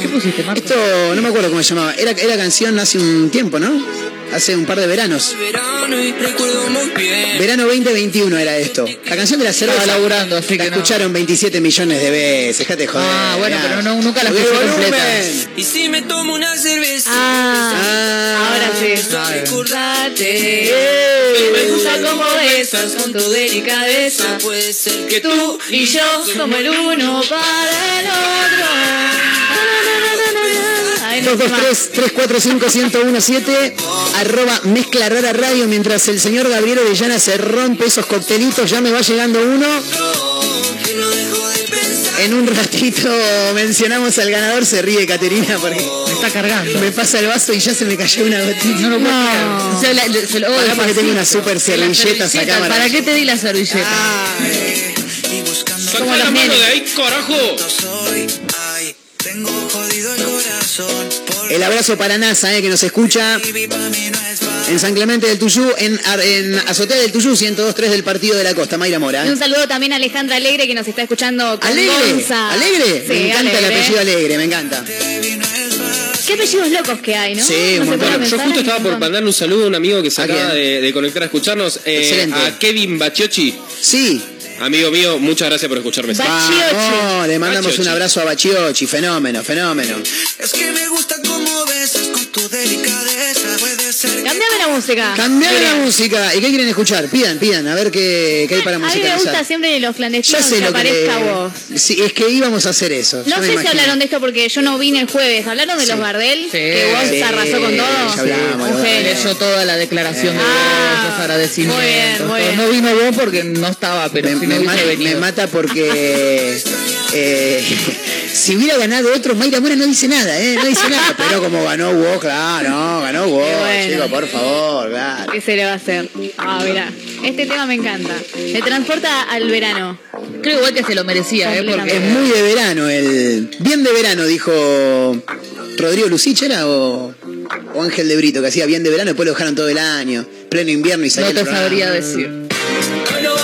¿Qué pusiste, Marco? Esto no me acuerdo cómo se llamaba. Era, era canción hace un tiempo, ¿no? Hace un par de veranos. verano y recuerdo muy bien. Verano 2021 era esto. La canción de la cerveza. Estaba laburando, así la que no. escucharon 27 millones de veces. Dejate joder. Ah, bueno, mirá. pero no, nunca la escuché completa. Y si me tomo una cerveza, Ah, ahora sí. recordarte. Me gusta cómo besas con tu delicadeza. Puede ser que Tú y yo somos el uno para el otro. Ay, no sé más. 223-345-1017 arroba mezcla rara radio mientras el señor Gabriel Orellana se rompe esos coctelitos ya me va llegando uno en un ratito mencionamos al ganador se ríe Caterina porque Me está cargando. me pasa el vaso y ya se me cayó una gotita No lo puedo creer. O sea, la- se lo- oh, Pará, porque tengo unas super servilleta, acá, ¿Para qué te di la servilleta? Sacá Como la los mano de ahí, carajo. soy. Ay, tengo el abrazo para NASA eh, que nos escucha en San Clemente del Tuyú en, Azotea del Tuyú 102.3 del Partido de la Costa Mayra Mora Y un saludo también a Alejandra Alegre que nos está escuchando con Alegre, Gonza. alegre, Sí, me encanta el apellido alegre, me encanta. Qué apellidos locos que hay, ¿no? Sí, No un yo justo estaba por mandarle un saludo a un amigo que se ¿A acaba de, de conectar a escucharnos. eh, Excelente. a Kevin Bachiochi. Sí, Amigo mío, muchas gracias por escucharme. Ba- Bachiochi. vamos, le mandamos Bachiochi. un abrazo a Bachiochi, fenómeno, fenómeno. Es que me gusta la música. Cambiame la música. ¿Y qué quieren escuchar? Pidan, pidan, a ver qué, qué hay para A mí me gusta siempre en los Ya clandestinos sé que lo que aparezca le- vos. Sí, es que íbamos a hacer eso. No sé si hablaron de esto porque yo no vine el jueves. ¿Hablaron de los Bardel? que vos Sí, arrasó con todo. ya hablamos. Leyó toda la declaración de Ah, vos, los agradecimientos. muy bien, muy bien. No vino vos porque no estaba, pero Me, si me no mata porque eh, si hubiera ganado otro, Mayra Mora no dice nada, ¿eh? No dice nada. Pero como ganó vos, claro, no, ganó vos, bueno. chico, por favor, claro. ¿Qué se le va a hacer? Ah, mira. Este tema me encanta. Me transporta al verano. Creo igual que se lo merecía, ¿eh? Es muy de verano, el bien de verano, dijo Rodrigo Lucich, ¿era? O, o Ángel de Brito, que hacía bien de verano, después lo dejaron todo el año, pleno invierno y salía no te sabría decir. No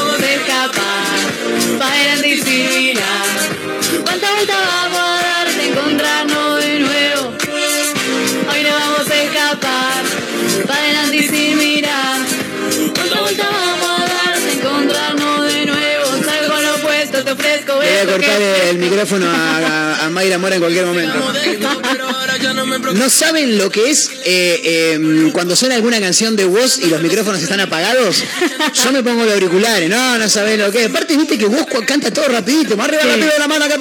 voy a cortar el micrófono a, a- a Mayra Mora en cualquier momento. No me preocupa. ¿No saben lo que es eh, eh, cuando suena alguna canción de voz y los micrófonos están apagados? Yo me pongo los auriculares, no, no sabés lo que es. Aparte, viste que vos cu- canta todo rapidito, más arriba Sí. rápido de la mano, que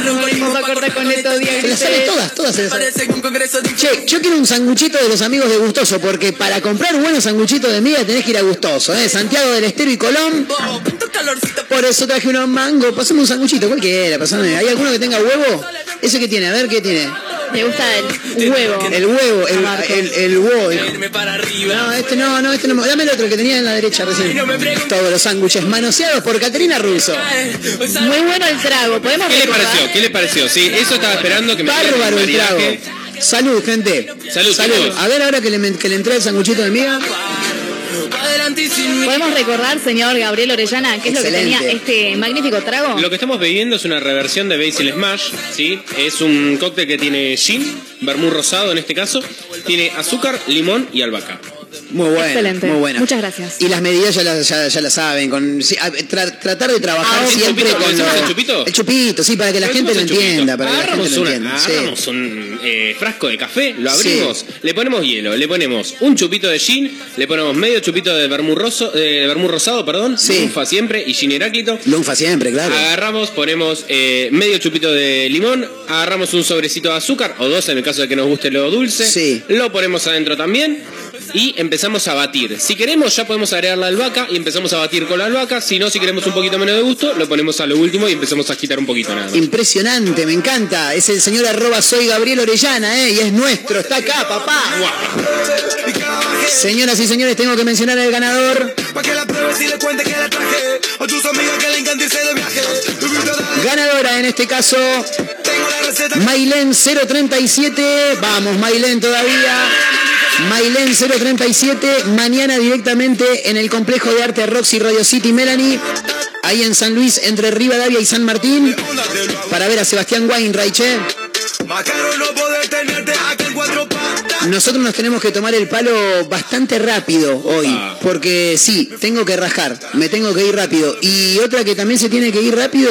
rompa y Vamos a cortar con estos días Se las sabe todas, todas se las sabe. Parece que un congreso de Che, yo quiero un sanguchito de los amigos de Gustoso, porque para comprar buenos sanguchitos de miga tenés que ir a Gustoso, ¿eh? Santiago del Estero y Colón. Por eso traje unos mangos. Pasame un sanguchito, cualquiera, pasame. ¿Hay alguno que tenga huevo? ¿Ese que tiene? A ver, ¿qué tiene? Me gusta el huevo. El huevo, el, el, el huevo. No, este no, no, este no. me- Dame el otro que tenía en la derecha recién. Todos los sándwiches manoseados por Caterina Russo. Muy bueno el trago. ¿Podemos ¿Qué le pareció? ¿Qué le pareció? Sí, eso estaba esperando que me Bárbaro el trago. Salud, gente. Salud, chicos. A ver ahora que le, que le entré el sanguchito de miga. ¿Podemos recordar, señor Gabriel Orellana, qué es lo que tenía este magnífico trago? Lo que estamos bebiendo es una reversión de Basil Smash, ¿sí? Es un cóctel que tiene gin, vermú rosado en este caso, tiene azúcar, limón y albahaca. Muy bueno, Excelente. muy bueno. Muchas gracias. Y las medidas ya las, ya, ya las saben. Con, sí, a- tra- tratar de trabajar Ah, ¿el siempre chupito? con ¿Decimos lo- el chupito? El chupito, sí, para que la gente lo Decimos el chupito. entienda. Para que la gente agarramos lo una- entienda. sí. agarramos un eh, frasco de café, lo abrimos, le ponemos hielo, le ponemos un chupito de gin, le ponemos medio chupito de vermú, roso, eh, vermú rosado, perdón, Sí. lunfa siempre y gin heráclito. Lunfa siempre, claro. Agarramos, ponemos eh, medio chupito de limón, agarramos un sobrecito de azúcar, o dos en el caso de que nos guste lo dulce, Sí. lo ponemos adentro también y empezamos a batir. Si queremos ya podemos agregar la albahaca y empezamos a batir con la albahaca, si no, si queremos un poquito menos de gusto, lo ponemos a lo último y empezamos a agitar un poquito nada. Impresionante, me encanta. Es el señor arroba soy Gabriel Orellana, ¿eh? Y es nuestro, está acá, papá. Señoras y señores, tengo que mencionar al ganador. Ganadora en este caso. Mailen 037. Vamos, Mailen todavía. Mailen 037. Mañana directamente en el complejo de arte Roxy Radio City Melanie. Ahí en San Luis, entre Rivadavia y San Martín. Para ver a Sebastián Weinreich. ¿eh? Nosotros nos tenemos que tomar el palo bastante rápido hoy, porque sí, tengo que rajar, me tengo que ir rápido. Y otra que también se tiene que ir rápido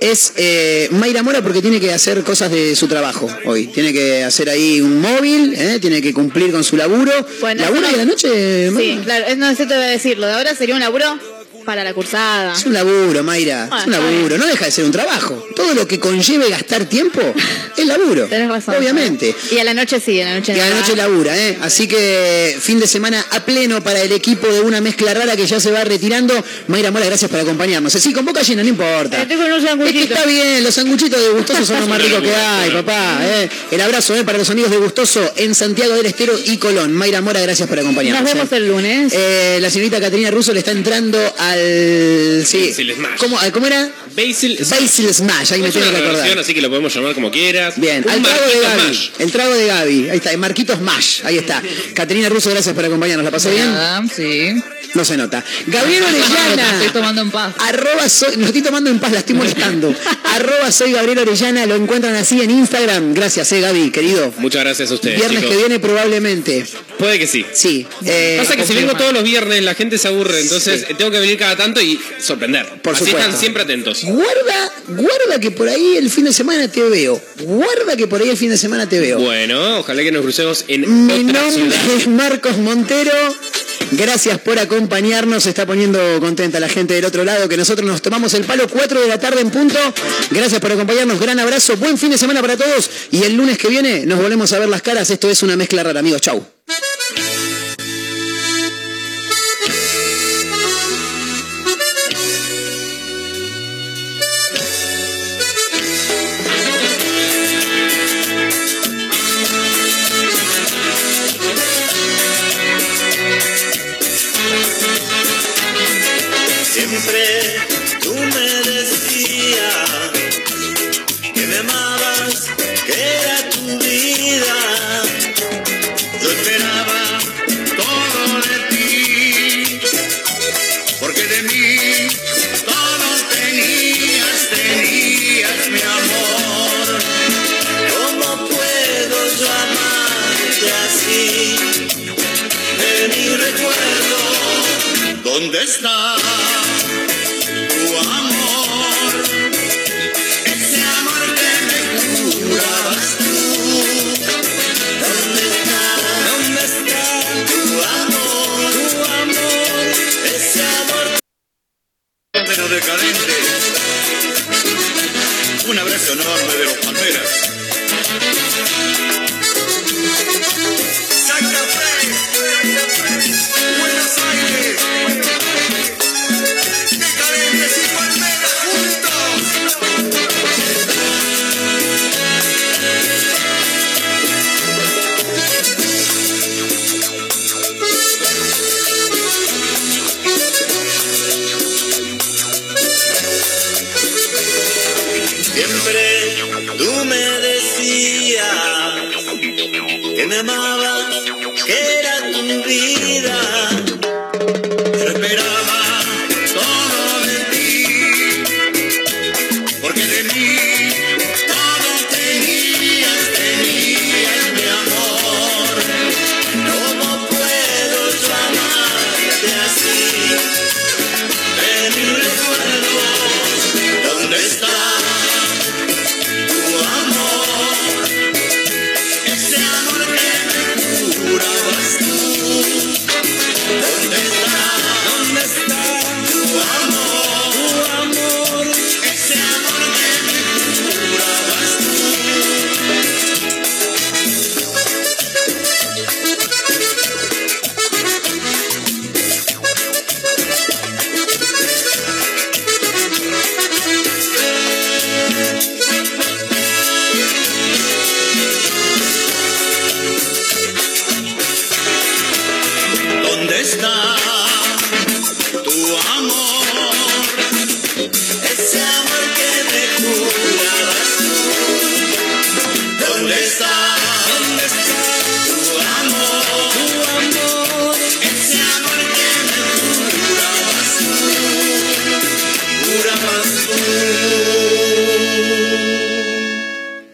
es eh, Mayra Mora, porque tiene que hacer cosas de su trabajo hoy. Tiene que hacer ahí un móvil, ¿eh? tiene que cumplir con su laburo. Bueno, ¿Laburo eso de la no- noche? Mayra? Sí, claro, es- no sé te voy a decir. Lo de ahora sería un laburo para la cursada. Es un laburo, Mayra. Ah, es un está laburo. No deja de ser un trabajo. Todo lo que conlleve gastar tiempo es laburo. Tenés razón. Obviamente. Y a la noche sí, a la noche Y a la noche labura, ¿eh? Así que fin de semana a pleno para el equipo de una mezcla rara que ya se va retirando. Mayra Mora, gracias por acompañarnos. Sí, con boca llena, no importa. Unos Es que está bien, los sanguchitos de Gustoso son los más ricos que hay, papá. ¿eh? El abrazo ¿eh? para los amigos de Gustoso en Santiago del Estero y Colón. Mayra Mora, gracias por acompañarnos. Nos vemos ¿eh? el lunes. Eh, la señorita Caterina Russo le está entrando al. Sí. Basil Smash. ¿Cómo, ¿Cómo era? Basil Basil Smash, ahí me una que acordar. así que lo podemos llamar como quieras. Bien, Un al trago de Gaby. Smash. El trago de Gaby. Ahí está, Marquitos Mash. Ahí está. Caterina Russo, gracias por acompañarnos. ¿La pasó bien? Sí. No se nota. Gabriel Lo estoy Orellana. tomando en paz. Arroba soy, lo estoy tomando en paz, la estoy molestando. Arroba soy Gabriel Orellana, lo encuentran así en Instagram. Gracias, eh, Gaby, querido. Muchas gracias a ustedes. Viernes chicos. que viene probablemente. Puede que sí. Sí. eh, Pasa que si vengo todos los viernes la gente se aburre, entonces tengo que venir cada tanto y sorprender. Por Así supuesto. están siempre atentos. Guarda, guarda que por ahí el fin de semana te veo. Guarda que por ahí el fin de semana te veo. Bueno, ojalá que nos crucemos en Mi otra nombre ciudad. es Marcos Montero. Gracias por acompañarnos. Se está poniendo contenta la gente del otro lado que nosotros nos tomamos el palo 4 de la tarde en punto. Gracias por acompañarnos. Gran abrazo. Buen fin de semana para todos. Y el lunes que viene nos volvemos a ver las caras. Esto es una mezcla rara, amigos. Chau. Siempre. Tú me Menos decadente. Un abrazo enorme de los palmeras.